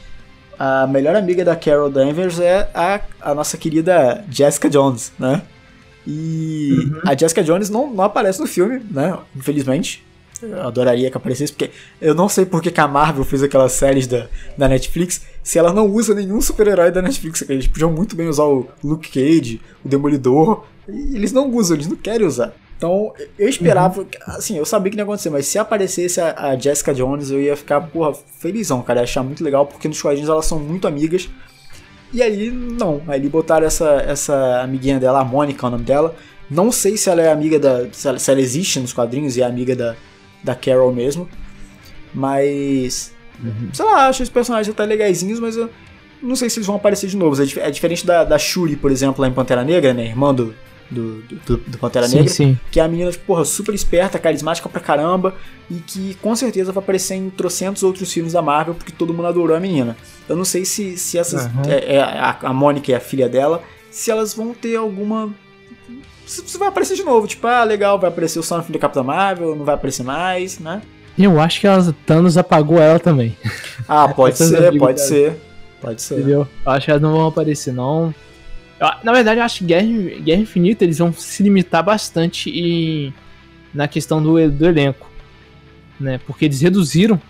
a melhor amiga da Carol Danvers é a, a nossa querida Jessica Jones, né? E uhum. a Jessica Jones não, não aparece no filme, né? Infelizmente. Eu adoraria que aparecesse, porque eu não sei porque que a Marvel fez aquelas séries da, da Netflix se ela não usa nenhum super-herói da Netflix. Eles podiam muito bem usar o Luke Cage, o Demolidor, e eles não usam, eles não querem usar. Então, eu esperava, uhum. assim, eu sabia que não ia acontecer, mas se aparecesse a, a, Jessica Jones, eu ia ficar, porra, felizão, cara, ia achar muito legal, porque nos quadrinhos elas são muito amigas. E aí, não, aí botaram essa, essa amiguinha dela, a Mônica, é o nome dela. Não sei se ela é amiga da. Se ela, se ela existe nos quadrinhos e é amiga da, da Carol mesmo. Mas. Uhum. Sei lá, acho os personagens até legaisinhos, mas eu não sei se eles vão aparecer de novo. É, é diferente da, da Shuri, por exemplo, lá em Pantera Negra, né? Irmã do, do, do, do Pantera sim, Negra. Sim. Que é a menina, porra, super esperta, carismática pra caramba. E que com certeza vai aparecer em trocentos outros filmes da Marvel, porque todo mundo adorou a menina. Eu não sei se, se essas. Uhum. É, é, a, a Mônica é a filha dela. Se elas vão ter alguma. Se, vai aparecer de novo, tipo, ah, legal, vai aparecer o Son filho da Capitã Marvel, não vai aparecer mais, né? Eu acho que elas, Thanos apagou ela também. Ah, pode ser, pode ser. Pode ser. Entendeu? Eu acho que elas não vão aparecer, não. Na verdade, eu acho que Guerra, Guerra Infinita eles vão se limitar bastante em, na questão do, do elenco. Né? Porque eles reduziram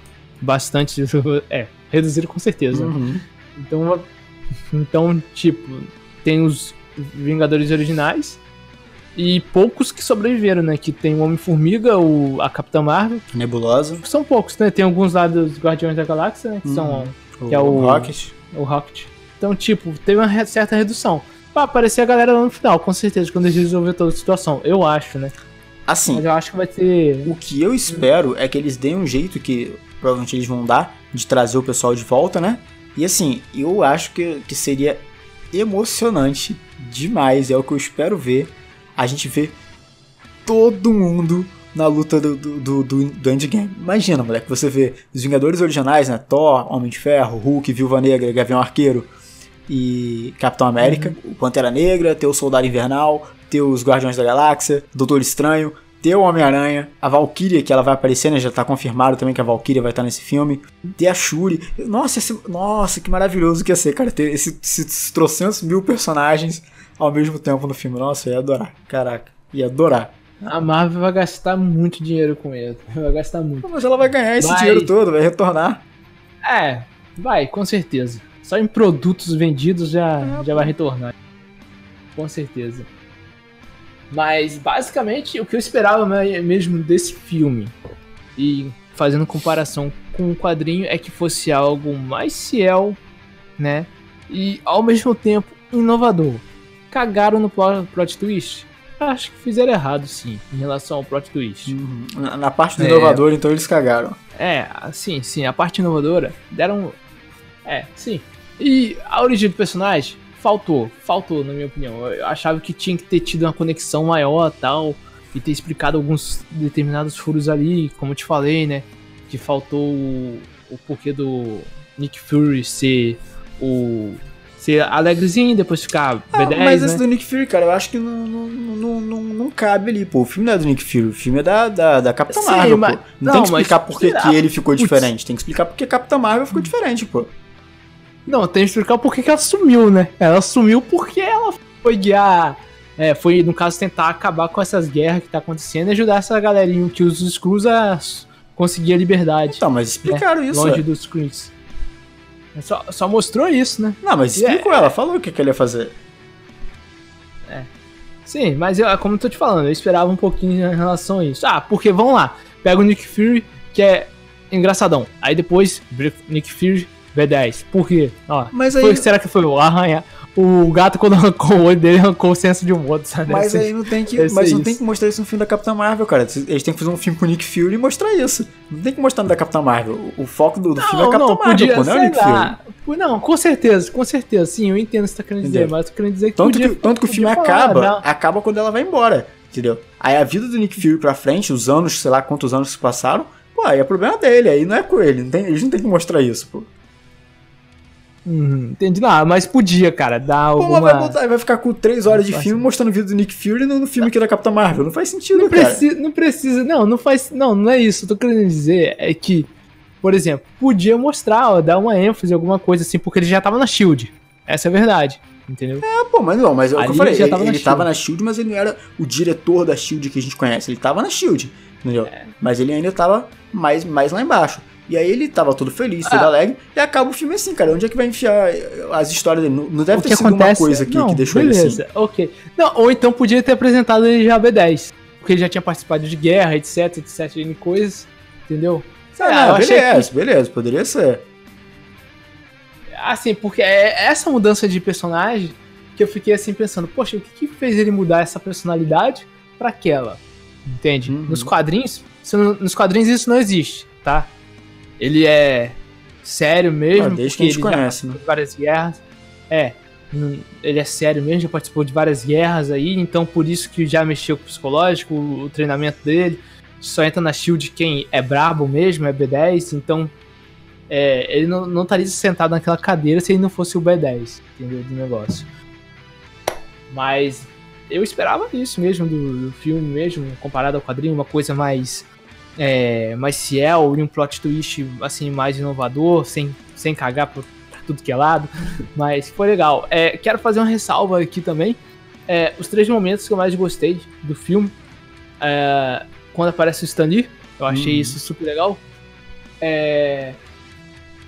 bastante. É, reduziram com certeza. Uhum. Então, então, tipo, tem os Vingadores originais e poucos que sobreviveram, né? Que tem o Homem-Formiga, o, a Capitã Marvel. Nebulosa. São poucos, né? Tem alguns lá dos Guardiões da Galáxia, né? Que uhum. são. Que o, é o Rocket. O Rocket. Então, tipo, teve uma certa redução. Vai aparecer a galera lá no final, com certeza, quando eles resolver toda a situação. Eu acho, né? Assim. Mas eu acho que vai ter. O que eu espero é que eles deem um jeito que provavelmente eles vão dar de trazer o pessoal de volta, né? E assim, eu acho que, que seria emocionante demais. É o que eu espero ver. A gente vê todo mundo na luta do, do, do, do, Endgame. Imagina, moleque, você vê os Vingadores originais, né? Thor, Homem de Ferro, Hulk, Viúva Negra, Gavião Arqueiro e Capitão América, uhum. o Pantera Negra, ter o Soldado Invernal, ter os Guardiões da Galáxia, Doutor Estranho, ter o Homem-Aranha, a Valkyria, que ela vai aparecer, né? Já tá confirmado também que a Valkyria vai estar nesse filme. Ter a Shuri. Nossa, esse, nossa, que maravilhoso que ia ser, cara, ter esses esse trocentos mil personagens ao mesmo tempo no filme. Nossa, eu ia adorar. Caraca, ia adorar. A Marvel vai gastar muito dinheiro com ele. Vai gastar muito. Mas ela vai ganhar esse vai. dinheiro todo, vai retornar. É, vai, com certeza. Só em produtos vendidos já, já vai retornar. Com certeza. Mas basicamente o que eu esperava mesmo desse filme. E fazendo comparação com o quadrinho, é que fosse algo mais fiel, né? E ao mesmo tempo inovador. Cagaram no plot, twist? Acho que fizeram errado, sim, em relação ao plot twist. Uhum. Na, na parte do é, inovador, então eles cagaram. É, sim, sim, a parte inovadora deram. É, sim. E a origem do personagem faltou, faltou, na minha opinião. Eu achava que tinha que ter tido uma conexão maior tal, e ter explicado alguns determinados furos ali, como eu te falei, né? Que faltou o, o porquê do Nick Fury ser o ser alegrezinho, depois ficar B10, ah, Mas né? esse do Nick Fury, cara, eu acho que não, não, não, não, não cabe ali, pô. O filme não é do Nick Fury, o filme é da, da, da Capitã Marvel, mas... pô. Não, não, tem que explicar por que ele ficou Putz. diferente. Tem que explicar porque Capitã Marvel ficou diferente, pô. Não, tem que explicar por que ela sumiu, né? Ela sumiu porque ela foi guiar... É, foi, no caso, tentar acabar com essas guerras que tá acontecendo e ajudar essa galerinha que os Skrulls a conseguir a liberdade. Tá, mas explicaram né? isso. Longe é. dos Skrulls. Só, só mostrou isso, né? Não, mas explicou, é, ela falou o que, que ele ia fazer. É. Sim, mas eu, como eu tô te falando, eu esperava um pouquinho em relação a isso. Ah, porque vamos lá, pega o Nick Fury, que é engraçadão. Aí depois, Nick Fury B10. Por quê? Ó, mas aí... Foi, será que foi o arranha? O gato, quando arrancou o olho dele, arrancou o senso de humor, sabe? Mas aí não tem que. Mas não tem que mostrar isso no filme da Capitã Marvel, cara. Eles têm que fazer um filme com o Nick Fury e mostrar isso. Não tem que mostrar no da Capitã Marvel. O foco do, do não, filme é a Capitã não, Marvel, podia, pô, não é o Nick lá. Fury. Não, com certeza, com certeza. Sim, eu entendo o que você tá querendo dizer, mas eu tô querendo dizer que. Tanto, podia, que, tanto que o filme falar, acaba, não. acaba quando ela vai embora. Entendeu? Aí a vida do Nick Fury pra frente, os anos, sei lá quantos anos se passaram, pô, aí é problema dele, aí não é com ele. Não tem, eles não tem que mostrar isso, pô. Uhum, entendi mas podia, cara, dar alguma... vai, botar, vai ficar com 3 horas de filme mostrando o vídeo do Nick Fury no, no filme aqui da Capitã Marvel. Não faz sentido, não cara. Precisa, não precisa, não, não faz, não, não é isso. Eu tô querendo dizer é que, por exemplo, podia mostrar, ó, dar uma ênfase, alguma coisa assim, porque ele já tava na SHIELD. Essa é a verdade, entendeu? É, pô, mas não, mas é o que eu falei, ele, já tava, ele, na ele tava na SHIELD, mas ele não era o diretor da SHIELD que a gente conhece. Ele tava na SHIELD, entendeu? É. Mas ele ainda tava mais, mais lá embaixo. E aí ele tava todo feliz, todo ah. alegre, e acaba o filme assim, cara. Onde é que vai enfiar as histórias dele? Não deve o ter sido acontece... uma coisa que, não, que deixou beleza, ele assim. ok. Não, ou então podia ter apresentado ele já B10. Porque ele já tinha participado de guerra, etc, etc, e coisas, entendeu? Ah, não, beleza, que... beleza, poderia ser. Assim, porque é essa mudança de personagem que eu fiquei assim pensando, poxa, o que, que fez ele mudar essa personalidade para aquela? Entende? Uhum. Nos quadrinhos, nos quadrinhos isso não existe, tá? Ele é sério mesmo. Ah, desde que a gente conhece, né? várias guerras. É, ele é sério mesmo, já participou de várias guerras aí, então por isso que já mexeu com o psicológico, o, o treinamento dele. Só entra na Shield quem é brabo mesmo, é B10, então é, ele não, não estaria sentado naquela cadeira se ele não fosse o B10, entendeu? Do negócio. Mas eu esperava isso mesmo do, do filme mesmo, comparado ao quadrinho, uma coisa mais é, mais fiel e um plot twist assim mais inovador, sem, sem cagar por tudo que é lado, mas foi legal. É, quero fazer uma ressalva aqui também. É, os três momentos que eu mais gostei do filme, é, quando aparece o Stan Lee, eu achei uhum. isso super legal. É,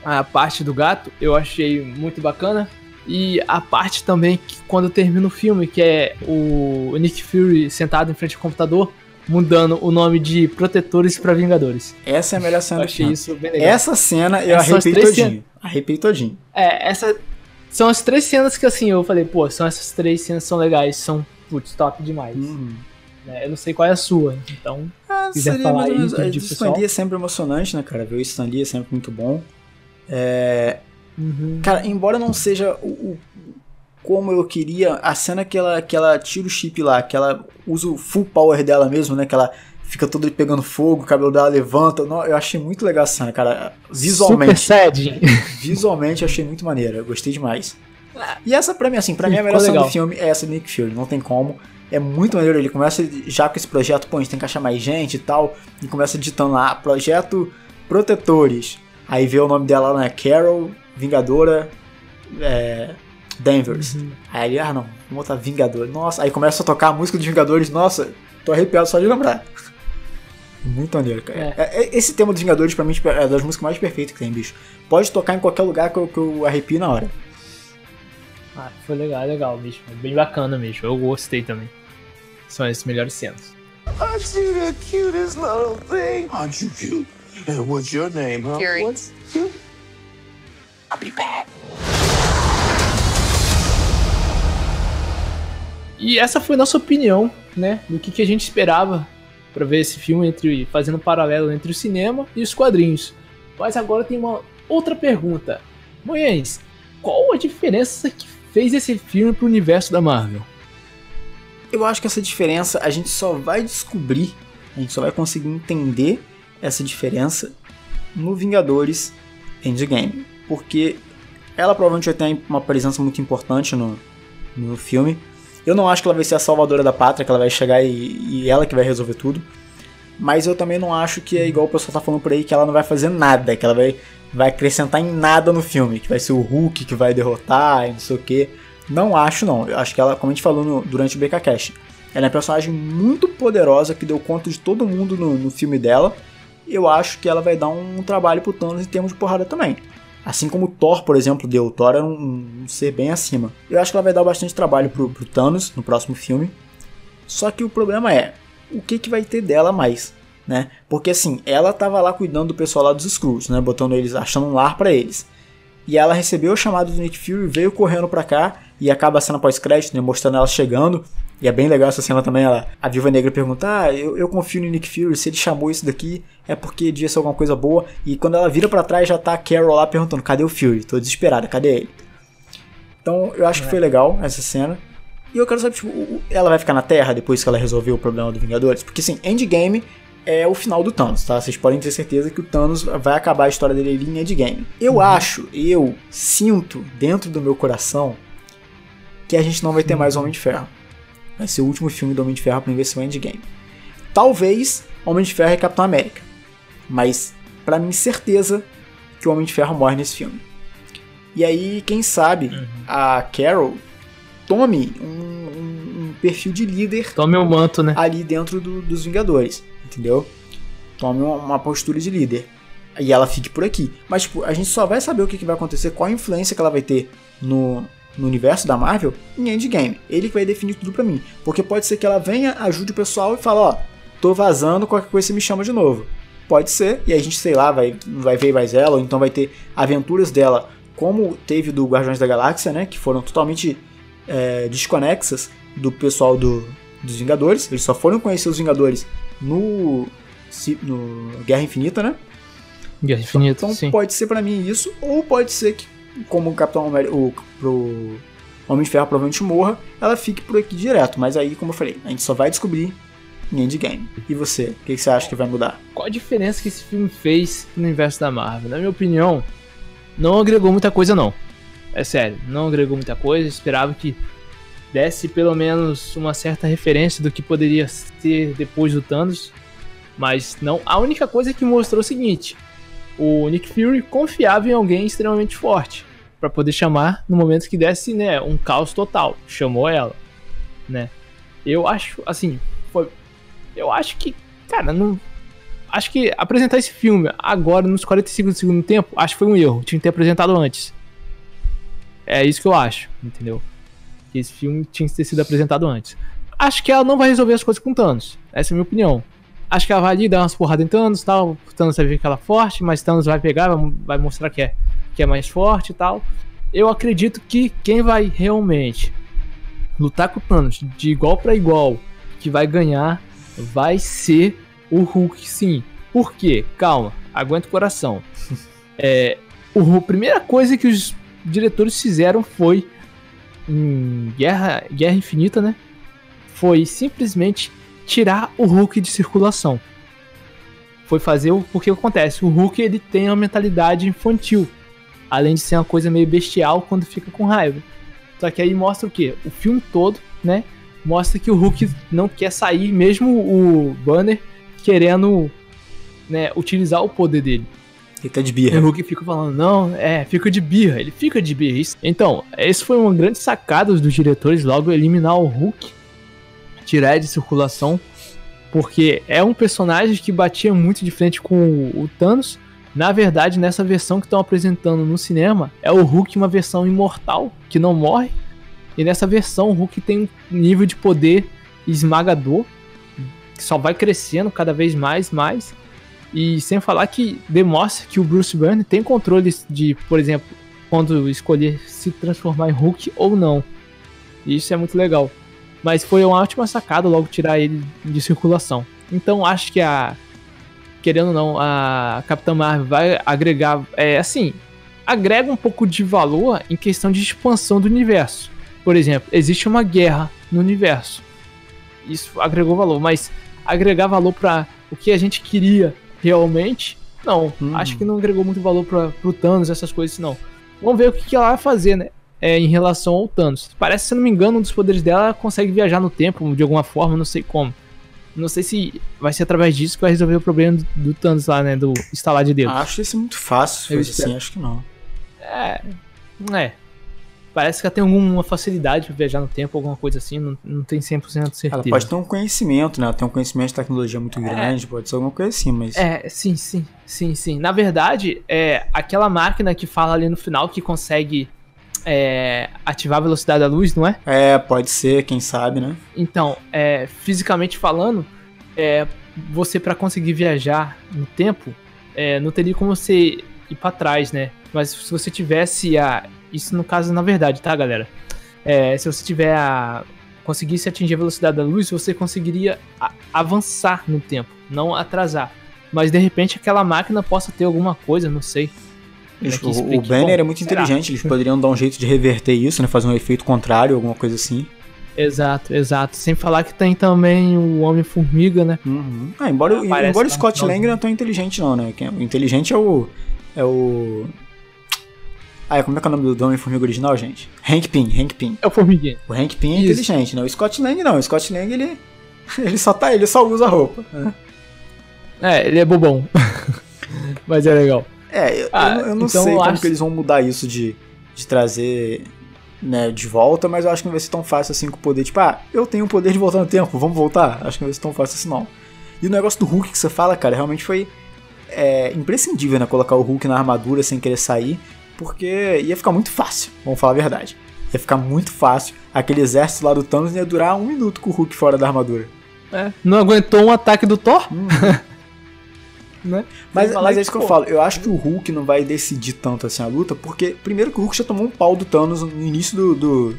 a parte do gato eu achei muito bacana. E a parte também que quando termina o filme, que é o Nick Fury sentado em frente ao computador, mudando o nome de Protetores para Vingadores. Essa é a melhor cena eu achei isso legal. Essa cena eu Essas arrepiei todinho. Cenas... Arrepiei todinho. É, essa... São as três cenas que assim, eu falei, pô, são essas três cenas são legais, são, putz, top demais. Uhum. É, eu não sei qual é a sua, então... Ah, quiser seria falar aí, a Stan Lee é sempre emocionante, né, cara? Ver o Stan Lee é sempre muito bom. É... Uhum. Cara, embora não seja o, o como eu queria. A cena que ela, que ela tira o chip lá, que ela usa o full power dela mesmo, né? Que ela fica toda pegando fogo, o cabelo dela levanta. Eu achei muito legal a cena, cara. Visualmente. Super sad. Visualmente eu achei muito maneira. Eu gostei demais. E essa pra mim, assim, pra mim a melhor cena do filme é essa do Nick Fury, não tem como. É muito maneiro, ele começa já com esse projeto, pô, a gente tem que achar mais gente e tal, e começa digitando lá, projeto Protetores. Aí vê o nome dela, né, Carol, Vingadora, é, Danvers. Uhum. Aí ele, ah não, vamos botar Vingador. Nossa, aí começa a tocar a música dos Vingadores. Nossa, tô arrepiado só de lembrar. Muito maneiro, cara. É. É, é esse tema dos Vingadores, pra mim, tipo, é das músicas mais perfeitas que tem, bicho. Pode tocar em qualquer lugar que eu, que eu arrepio na hora. Ah, foi legal, legal, bicho. Bem bacana mesmo. Eu gostei também. São as melhores cenas. Aren't you the cutest little thing? Aren't you cute? What's your name, huh? Fury. What's I'll be back. E essa foi nossa opinião, né? Do que, que a gente esperava para ver esse filme entre fazendo um paralelo entre o cinema e os quadrinhos. Mas agora tem uma outra pergunta. Moisés, qual a diferença que fez esse filme pro universo da Marvel? Eu acho que essa diferença a gente só vai descobrir, a gente só vai conseguir entender essa diferença no Vingadores Endgame. Porque ela provavelmente vai ter uma presença muito importante no, no filme. Eu não acho que ela vai ser a salvadora da pátria, que ela vai chegar e, e ela que vai resolver tudo. Mas eu também não acho que é igual o pessoal tá falando por aí, que ela não vai fazer nada, que ela vai, vai acrescentar em nada no filme, que vai ser o Hulk que vai derrotar e não sei o que. Não acho, não. Eu acho que ela, como a gente falou no, durante o BKCast, ela é uma personagem muito poderosa que deu conta de todo mundo no, no filme dela. Eu acho que ela vai dar um trabalho pro Thanos em termos de porrada também. Assim como Thor, por exemplo, deu. Thor era um, um ser bem acima. Eu acho que ela vai dar bastante trabalho pro, pro Thanos no próximo filme. Só que o problema é, o que, que vai ter dela mais? Né? Porque assim, ela tava lá cuidando do pessoal lá dos Skrulls, né? Botando eles, achando um lar para eles. E ela recebeu o chamado do Nick Fury, veio correndo pra cá e acaba a cena pós-crédito, né? Mostrando ela chegando. E é bem legal essa cena também. Ela, a Viva Negra pergunta: Ah, eu, eu confio no Nick Fury. Se ele chamou isso daqui, é porque devia ser alguma coisa boa. E quando ela vira para trás, já tá a Carol lá perguntando: Cadê o Fury? Tô desesperada, cadê ele? Então eu acho que foi legal essa cena. E eu quero saber, tipo, ela vai ficar na Terra depois que ela resolveu o problema do Vingadores? Porque assim, Endgame é o final do Thanos, tá? Vocês podem ter certeza que o Thanos vai acabar a história dele ali em Endgame. Eu acho, eu sinto dentro do meu coração que a gente não vai ter mais Homem de Ferro. Vai ser o último filme do Homem de Ferro pra ver se o Endgame. Talvez Homem de Ferro e Capitão América. Mas, para mim, certeza que o Homem de Ferro morre nesse filme. E aí, quem sabe, a Carol tome um, um- um perfil de líder Tome o manto, né? ali dentro do- dos Vingadores, entendeu? Tome uma, uma postura de líder. E ela fique por aqui. Mas, tipo, a gente só vai saber o que, que vai acontecer, qual a influência que ela vai ter no, no universo da Marvel em Endgame. Ele que vai definir tudo pra mim. Porque pode ser que ela venha, ajude o pessoal e fale, ó, tô vazando, qualquer coisa você me chama de novo. Pode ser, e a gente, sei lá, vai, vai ver mais ela, ou então vai ter aventuras dela, como teve do Guardiões da Galáxia, né? Que foram totalmente é, desconexas do pessoal do, dos Vingadores. Eles só foram conhecer os Vingadores no, no Guerra Infinita, né? Guerra Infinita, Então sim. pode ser pra mim isso, ou pode ser que, como o Capitão América, o pro Homem de Ferro provavelmente morra, ela fique por aqui direto. Mas aí, como eu falei, a gente só vai descobrir em Endgame. E você? O que, que você acha que vai mudar? Qual a diferença que esse filme fez no universo da Marvel? Na minha opinião, não agregou muita coisa, não. É sério, não agregou muita coisa. Eu esperava que desse pelo menos uma certa referência do que poderia ser depois do Thanos. Mas não. A única coisa que mostrou é o seguinte: o Nick Fury confiava em alguém extremamente forte para poder chamar no momento que desse né, um caos total. Chamou ela, né? Eu acho, assim, foi. Eu acho que, cara, não, acho que apresentar esse filme agora, nos 45 do segundo tempo, acho que foi um erro. Tinha que ter apresentado antes. É isso que eu acho, entendeu? Que esse filme tinha que ter sido apresentado antes. Acho que ela não vai resolver as coisas com Thanos. Essa é a minha opinião. Acho que ela vai ali dar umas porradas em Thanos tal. Thanos vai ver que ela é forte, mas Thanos vai pegar, vai, vai mostrar que é, que é mais forte e tal. Eu acredito que quem vai realmente lutar com o Thanos de igual para igual, que vai ganhar, vai ser o Hulk, sim. Por quê? Calma, aguenta o coração. É, o, a primeira coisa que os diretores fizeram foi em Guerra, Guerra Infinita, né? Foi simplesmente tirar o Hulk de circulação. Foi fazer o porque acontece, o Hulk ele tem uma mentalidade infantil, além de ser uma coisa meio bestial quando fica com raiva. Só que aí mostra o quê? O filme todo, né? Mostra que o Hulk não quer sair, mesmo o Banner querendo né, utilizar o poder dele. Ele tá de E birra. o Hulk fica falando, não, é, fica de birra, ele fica de birra. Então, esse foi uma grande sacada dos diretores, logo eliminar o Hulk, tirar de circulação, porque é um personagem que batia muito de frente com o Thanos. Na verdade, nessa versão que estão apresentando no cinema, é o Hulk uma versão imortal, que não morre. E nessa versão, o Hulk tem um nível de poder esmagador, que só vai crescendo cada vez mais, mais. E sem falar que demonstra que o Bruce Banner tem controle de, por exemplo, quando escolher se transformar em Hulk ou não. E isso é muito legal. Mas foi uma ótima sacada logo tirar ele de circulação. Então acho que a. Querendo ou não, a Capitã Marvel vai agregar. É assim. Agrega um pouco de valor em questão de expansão do universo. Por exemplo, existe uma guerra no universo. Isso agregou valor, mas agregar valor para o que a gente queria realmente, não. Hum. Acho que não agregou muito valor para pro Thanos, essas coisas, não. Vamos ver o que, que ela vai fazer, né? É, em relação ao Thanos. Parece, se não me engano, um dos poderes dela ela consegue viajar no tempo de alguma forma, não sei como. Não sei se vai ser através disso que vai resolver o problema do, do Thanos lá, né? Do estalar de dedos. Acho isso muito fácil, se fosse assim, acho que não. É. É. Parece que ela tem alguma facilidade pra viajar no tempo, alguma coisa assim, não, não tem 100% de certeza. Ela pode ter um conhecimento, né? Ela tem um conhecimento de tecnologia muito grande, pode ser alguma coisa assim, mas. É, sim, sim, sim, sim. Na verdade, é aquela máquina que fala ali no final que consegue é, ativar a velocidade da luz, não é? É, pode ser, quem sabe, né? Então, é, fisicamente falando, é, você para conseguir viajar no tempo, é, não teria como você ir para trás, né? Mas se você tivesse a. Isso no caso, na verdade, tá, galera? É, se você tiver a. conseguisse atingir a velocidade da luz, você conseguiria avançar no tempo, não atrasar. Mas de repente aquela máquina possa ter alguma coisa, não sei. Como é o, o? Banner Bom, é muito será? inteligente, eles poderiam dar um jeito de reverter isso, né? Fazer um efeito contrário, alguma coisa assim. Exato, exato. Sem falar que tem também o Homem-Formiga, né? Uhum. Ah, embora, Aparece embora o Scott. Lang não é tão inteligente, não, né? Quem- O inteligente é o. É o. Ah, como é que é o nome do Homem-Formiga original, gente? Hank Pym, Hank Pym. É o Formiguinha. O Hank Pym é Isso. inteligente, né? O Scott Lang não. O Scott Lang, ele. Ele só tá, ele só usa roupa. né? É, ele é bobão. Mas é legal. É, eu, Ah, eu, não- eu não então sei eu como acho- que eles vão mudar isso de, de trazer né, de volta, mas eu acho que não vai ser tão fácil assim com o poder. Tipo, ah, eu tenho o poder de voltar no tempo, vamos voltar? Acho que não vai ser tão fácil assim, não. E o negócio do Hulk que você fala, cara, realmente foi é, imprescindível, né? Colocar o Hulk na armadura sem querer sair, porque ia ficar muito fácil, vamos falar a verdade. Ia ficar muito fácil. Aquele exército lá do Thanos ia durar um minuto com o Hulk fora da armadura. É, não aguentou um ataque do Thor? né? Mas, mas é isso que eu falo. Eu acho que o Hulk não vai decidir tanto assim a luta, porque primeiro que o Hulk já tomou um pau do Thanos no início do, do,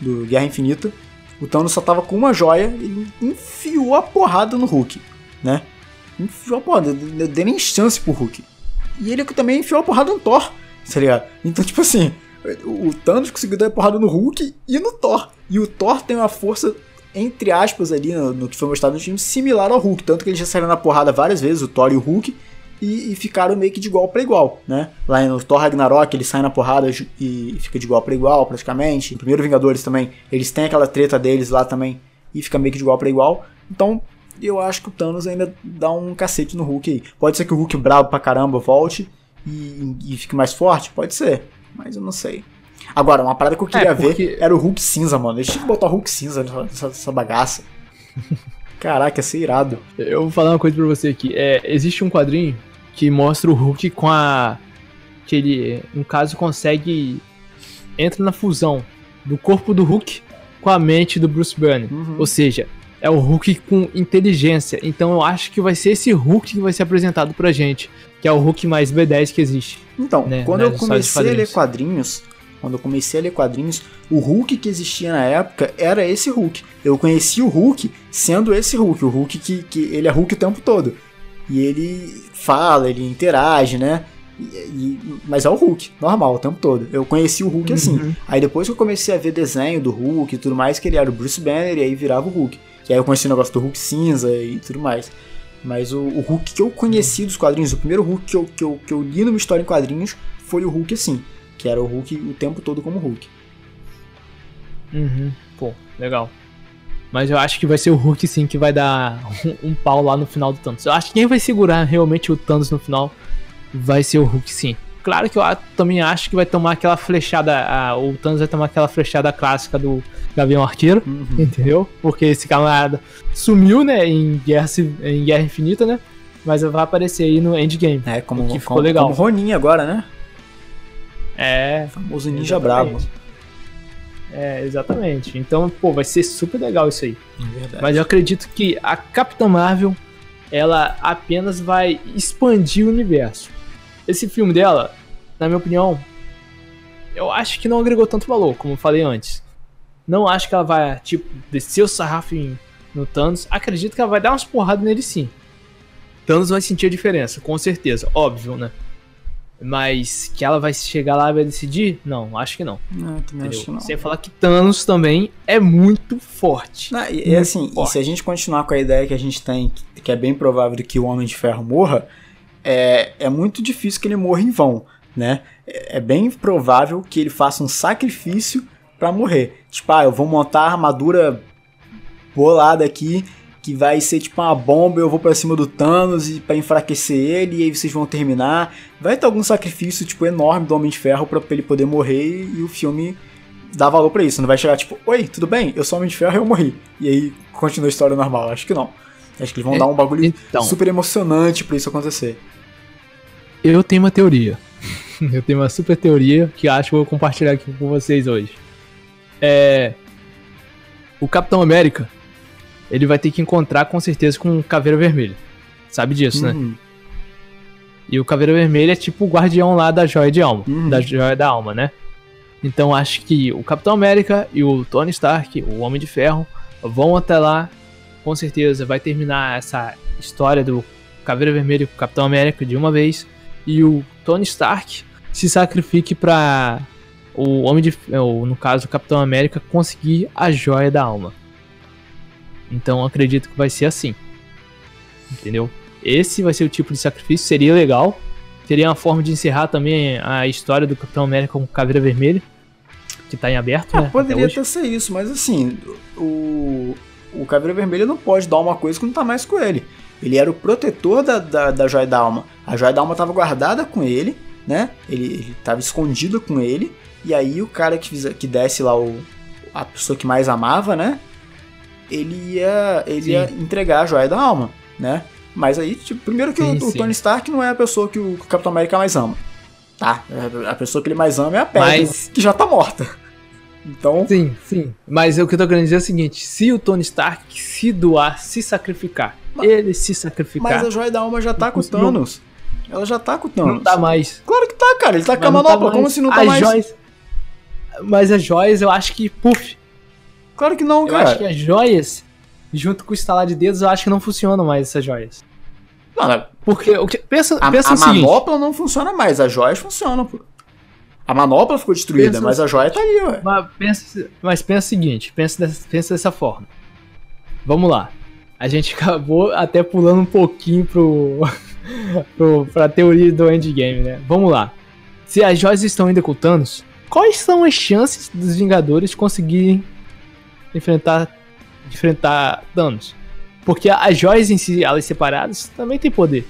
do Guerra Infinita. O Thanos só tava com uma joia, ele enfiou a porrada no Hulk, né? Enfiou a porrada, não deu nem chance pro Hulk. E ele também enfiou a porrada no Thor, tá ligado? Então, tipo assim, o Thanos conseguiu dar porrada no Hulk e no Thor. E o Thor tem uma força, entre aspas, ali no, no que foi mostrado no filme, similar ao Hulk. Tanto que eles já saíram na porrada várias vezes, o Thor e o Hulk, e, e ficaram meio que de igual para igual, né? Lá no Thor Ragnarok, eles saem na porrada e fica de igual para igual, praticamente. No primeiro Vingadores também, eles têm aquela treta deles lá também, e fica meio que de igual para igual. Então, eu acho que o Thanos ainda dá um cacete no Hulk aí. Pode ser que o Hulk brabo pra caramba volte e, e fique mais forte? Pode ser, mas eu não sei. Agora, uma parada que eu queria porque- ver era o Hulk cinza, mano. Eles tinham que botar o Hulk cinza nessa, nessa- nessa bagaça. Caraca, ia ser irado. Eu vou falar uma coisa pra você aqui. É, existe um quadrinho que mostra o Hulk com a. Que ele, no caso, consegue. Entra na fusão do corpo do Hulk com a mente do Bruce Banner. Uhum. Ou seja, é o Hulk com inteligência. Então eu acho que vai ser esse Hulk que vai ser apresentado pra gente. Que é o Hulk mais B10 que existe. Então, né, quando nas eu comecei a ler quadrinhos. quando eu comecei a ler quadrinhos, o Hulk que existia na época era esse Hulk. Eu conheci o Hulk sendo esse Hulk, o Hulk que, que ele é Hulk o tempo todo. E ele fala, ele interage, né? E- e- mas é o Hulk, normal, o tempo todo. Eu conheci o Hulk assim. Uhum. Aí depois que eu comecei a ver desenho do Hulk e tudo mais, que ele era o Bruce Banner e aí virava o Hulk. E aí eu conheci o negócio do Hulk cinza e tudo mais. Mas o, o Hulk que eu conheci dos quadrinhos, o primeiro Hulk que eu, que, eu, que eu li numa história em quadrinhos foi o Hulk assim. Que era o Hulk o tempo todo como Hulk. Uhum. Pô, legal. Mas eu acho que vai ser o Hulk sim que vai dar um, um pau lá no final do Thanos. Eu acho que quem vai segurar realmente o Thanos no final vai ser o Hulk sim. Claro que eu também acho que vai tomar aquela flechada. a- o Thanos vai tomar aquela flechada clássica do Gavião Arqueiro, Uhum. entendeu? Porque esse camarada sumiu, né, em Guerra, em Guerra Infinita, né? Mas vai aparecer aí no Endgame. É, como, Que ficou como, legal. como Ronin agora, né? É, O famoso ninja Exatamente. brabo. É, exatamente. Então, pô, vai ser super legal isso aí. É verdade. Mas eu acredito que a Capitã Marvel ela apenas vai expandir o universo. Esse filme dela, na minha opinião, eu acho que não agregou tanto valor, como eu falei antes. Não acho que ela vai, tipo, descer o sarrafo em- no Thanos. Acredito que ela vai dar umas porradas nele sim. Thanos vai sentir a diferença, com certeza, óbvio, né? Mas que ela vai chegar lá e vai decidir? Não, acho que não. Não, também acho que não. Sem falar que Thanos também é muito forte. Não, e, e Muito assim, e forte. se a gente continuar com a ideia que a gente tem, que- é bem provável que o Homem de Ferro morra, é, é muito difícil que ele morra em vão, né? É, é bem provável que ele faça um sacrifício pra morrer. Tipo, ah, eu vou montar a armadura bolada aqui, que vai ser tipo uma bomba, eu vou pra cima do Thanos e para enfraquecer ele, e aí vocês vão terminar. Vai ter algum sacrifício, tipo, enorme do Homem de Ferro pra ele poder morrer e o filme dá valor pra isso. Não vai chegar tipo, oi, tudo bem? Eu sou Homem de Ferro e eu morri. E aí continua a história normal. Acho que não. Acho que eles vão É, dar um bagulho então. super emocionante pra isso acontecer. Eu tenho uma teoria. Eu tenho uma super teoria que acho que vou compartilhar aqui com vocês hoje. É. O Capitão América, ele vai ter que encontrar com certeza com o Caveira Vermelha. Sabe disso, né? Uhum. E o Caveira Vermelha é tipo o guardião lá da Joia de Alma. Uhum. Da Joia da Alma, né? Então acho que o Capitão América e o Tony Stark, o Homem de Ferro, vão até lá. Com certeza vai terminar essa história do Caveira Vermelha com o Capitão América de uma vez. E o Tony Stark se sacrifique pra o Homem de ou, no caso o Capitão América conseguir a Joia da Alma. Então acredito que vai ser assim. Entendeu? Esse vai ser o tipo de sacrifício, seria legal. Seria uma forma de encerrar também a história do Capitão América com Caveira Vermelha, que tá em aberto, Ah, né? até poderia hoje. até ser isso, mas assim, o, o Caveira Vermelha não pode dar uma coisa que não tá mais com ele. Ele era o protetor da, da, da Joia da Alma. A Joia da Alma tava guardada com ele, né? Ele, ele tava escondido com ele. E aí o cara que, que desse lá o, a pessoa que mais amava, né? Ele ia, ele Sim. ia entregar a Joia da Alma, né? Mas aí, tipo, primeiro que Sim, o, o. Tony Stark não é a pessoa que o, que o Capitão América mais ama. Tá? A pessoa que ele mais ama é a Peggy, Mas- que já tá morta. Então, Sim, sim. Mas o que eu tô querendo dizer é o seguinte: se o Tony Stark se doar, se sacrificar, Mas- ele se sacrificar, Mas a joia da alma já tá com o. Thanos. Ela já tá com o Thanos. não tá mais. Claro que tá, cara. Ele tá com a não manopla. tá Como assim não tá As mais? Joias... Mas as joias, eu acho que, puf, Claro que não, eu cara. acho que as joias, junto com o estalar de dedos, eu acho que não funcionam mais essas joias. Mano, Porque, o que- pensa, a, pensa a seguinte, manopla não funciona mais. As joias funcionam, pô. A manopla ficou destruída, Pensa mas a joia tá ali, ué. mas pensa, mas pensa o seguinte, pensa dessa, pensa dessa forma. Vamos lá. A gente acabou até pulando um pouquinho pro, pro, pra teoria do endgame, né? Vamos lá. Se as joias estão ainda com Thanos, quais são as chances dos Vingadores conseguirem enfrentar, enfrentar Thanos? Porque as joias em si, elas separadas, também têm poder.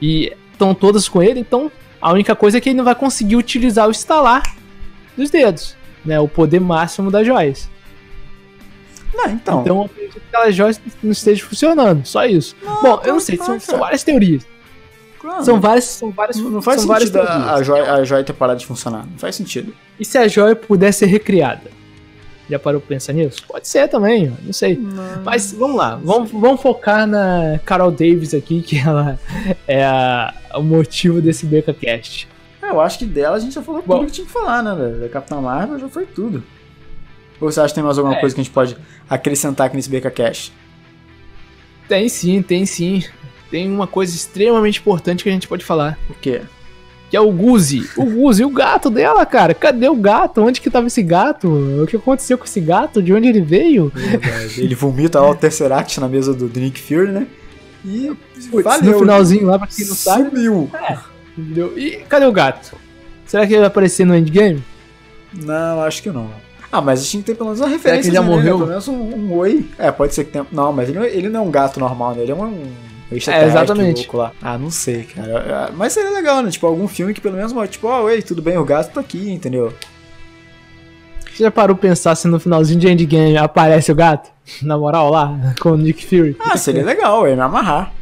E estão todas com ele, então a única coisa é que ele não vai conseguir utilizar o estalar dos dedos, né? O poder máximo das joias. Não, então. Então eu acredito que aquelas joias não estejam funcionando, só isso. Bom, eu não sei, são, são várias teorias. claro, São várias, são várias, não, não faz são sentido a, a, joia, a joia ter parado de funcionar. Não faz sentido. E se a joia puder ser recriada? Já parou pra pensar nisso? Pode ser também, não sei. Mas vamos lá, vamos, vamos focar na Carol Davis aqui, que ela é a- o motivo desse BecaCast. É, eu acho que dela a gente já falou Bom. tudo que tinha que falar, né? Da, da Capitã Marvel já foi tudo. Ou você acha que tem mais alguma É. coisa que a gente pode acrescentar aqui nesse BK Cash? Tem sim, tem sim. Tem uma coisa extremamente importante que a gente pode falar. O quê? Que é o Guzi. O Guzi, o gato dela, cara. Cadê o gato? Onde que tava esse gato? O que aconteceu com esse gato? De onde ele veio? Ele vomita lá o Tesseract na mesa do, Nick Fury, né? E Putz, no finalzinho lá, pra quem não sabe. Sumiu. Entendeu? E cadê o gato? Será que ele vai aparecer no endgame? Não, acho que não. Ah, mas a gente tem pelo menos uma referência. que ele já né? morreu? Pelo menos um, um oi. É, pode ser que tenha. Não, mas ele, não- ele não é um gato normal, né? Ele é um. um extraterrestre exatamente. louco lá. Ah, não sei, cara. Ah, Mas seria legal, né? Tipo, algum filme que pelo menos, tipo, ó, oi, tudo bem, o gato tá aqui, entendeu? Você já parou pensar se no finalzinho de endgame aparece o gato? Na moral lá, com o Nick Fury? Ah, seria legal, eu ia me amarrar.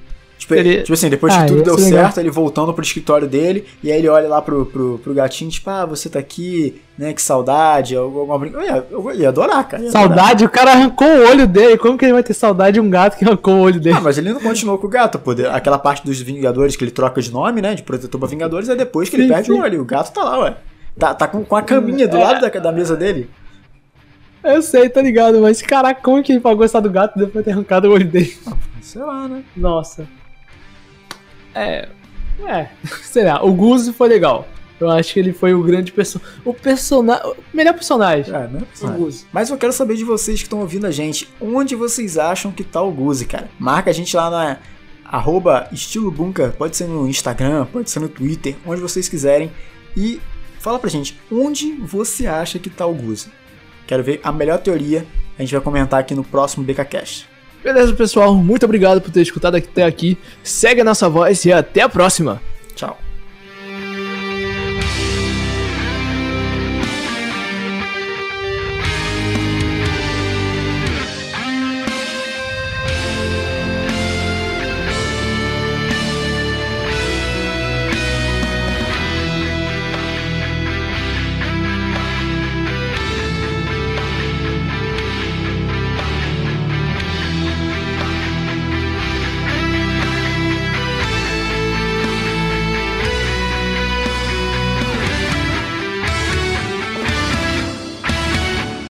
Tipo, Ele- tipo assim, depois Ah, que tudo deu legal. certo, ele voltando pro escritório dele, e aí ele olha lá pro, pro, pro gatinho, tipo, ah, você tá aqui, né, que saudade, alguma brinca. Eu ia, eu ia adorar, cara. ia adorar. Saudade, o cara arrancou o olho dele. Como que ele vai ter saudade de um gato que arrancou o olho dele? Ah, mas ele não continuou com o gato, pô. Aquela parte dos Vingadores que ele troca de nome, né? De protetor pra Vingadores, é depois que ele Sim, perde sim. o olho. O gato tá lá, ué. Tá, tá com, com a caminha do É. lado da, da mesa dele. Eu sei, tá ligado, mas caraca, como que ele pode gostar do gato depois de ter arrancado o olho dele? Sei lá, né? Nossa. É. É, sei lá, o Guzo foi legal. Eu acho que ele foi o grande personagem. O personagem. O melhor personagem. É, né? O Guzo. Mas eu quero saber de vocês que estão ouvindo a gente, onde vocês acham que tá o Guzi, cara? Marca a gente lá na arroba estilo bunker, pode ser no Instagram, pode ser no Twitter, onde vocês quiserem. E fala pra gente, onde você acha que tá o Guzi? Quero ver a melhor teoria, a gente vai comentar aqui no próximo BKCast. Beleza, pessoal. Muito obrigado por ter escutado até aqui. Segue a nossa voz e até a próxima. Tchau.